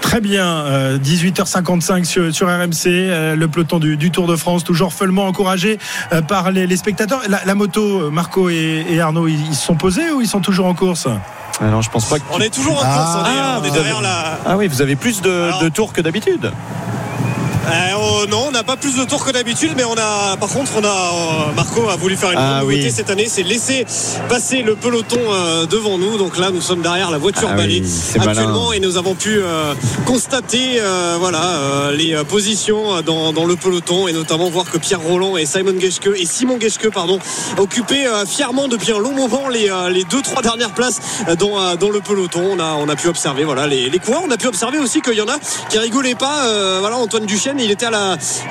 Speaker 2: Très bien, euh, 18h55 sur, sur RMC, euh, le peloton du, du Tour de France, toujours follement encouragé euh, par les, les spectateurs. La, la moto, euh, Marco et, et Arnaud, ils, sont posés ou ils sont toujours en course?
Speaker 4: Alors, je pense pas que.
Speaker 3: On est toujours en
Speaker 2: Ah,
Speaker 3: course, on est, on est derrière la.
Speaker 4: Ah oui, vous avez plus de,
Speaker 3: Alors-
Speaker 4: de tours que d'habitude.
Speaker 3: Euh, non, on n'a pas plus de tours que d'habitude, mais on a, par contre, on a, euh, Marco a voulu faire une
Speaker 4: Ah
Speaker 3: nouveauté
Speaker 4: oui.
Speaker 3: cette année, c'est laisser passer le peloton euh, devant nous. Donc là, nous sommes derrière la voiture
Speaker 4: Ah
Speaker 3: balai
Speaker 4: oui,
Speaker 3: actuellement
Speaker 4: malin.
Speaker 3: et nous avons pu euh, constater, euh, voilà, euh, les positions dans, dans le peloton et notamment voir que Pierre Roland et Simon Geschke et Simon Geschke, pardon, occupaient euh, fièrement depuis un long moment les, euh, les deux, trois dernières places dans, dans le peloton. On a, on a pu observer, voilà, les, les coureurs. On a pu observer aussi qu'il y en a qui rigolaient pas. euh, voilà, Antoine Duchesne, il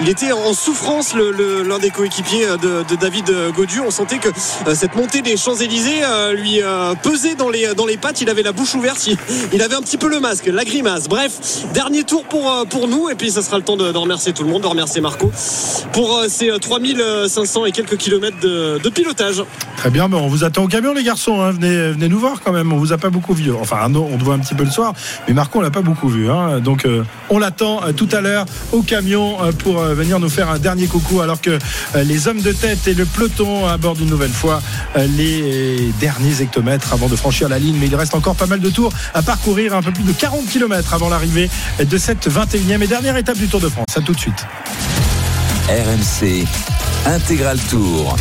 Speaker 3: était en souffrance, l'un des coéquipiers de, de David Godu. On sentait que euh, cette montée des Champs-Élysées euh, lui euh, pesait dans les, pattes. Il avait la bouche ouverte, il, avait un petit peu le masque, la grimace. Bref, dernier tour pour, euh, nous. Et puis, ça sera le temps de, remercier tout le monde, de remercier Marco pour euh, ces euh, 3500 et quelques kilomètres de, pilotage.
Speaker 2: Très bien, mais on vous attend au camion les garçons, hein. venez, nous voir quand même, on vous a pas beaucoup vu. Enfin on te voit un petit peu le soir, mais Marco on l'a pas beaucoup vu. hein. Donc euh, on l'attend euh, tout à l'heure au camion euh, pour euh, venir nous faire un dernier coucou alors que euh, les hommes de tête et le peloton abordent une nouvelle fois les derniers hectomètres avant de franchir la ligne. Mais il reste encore pas mal de tours à parcourir, un peu plus de 40 km avant l'arrivée de cette 21e et dernière étape du Tour de France. À tout de suite.
Speaker 9: RMC Intégral Tour.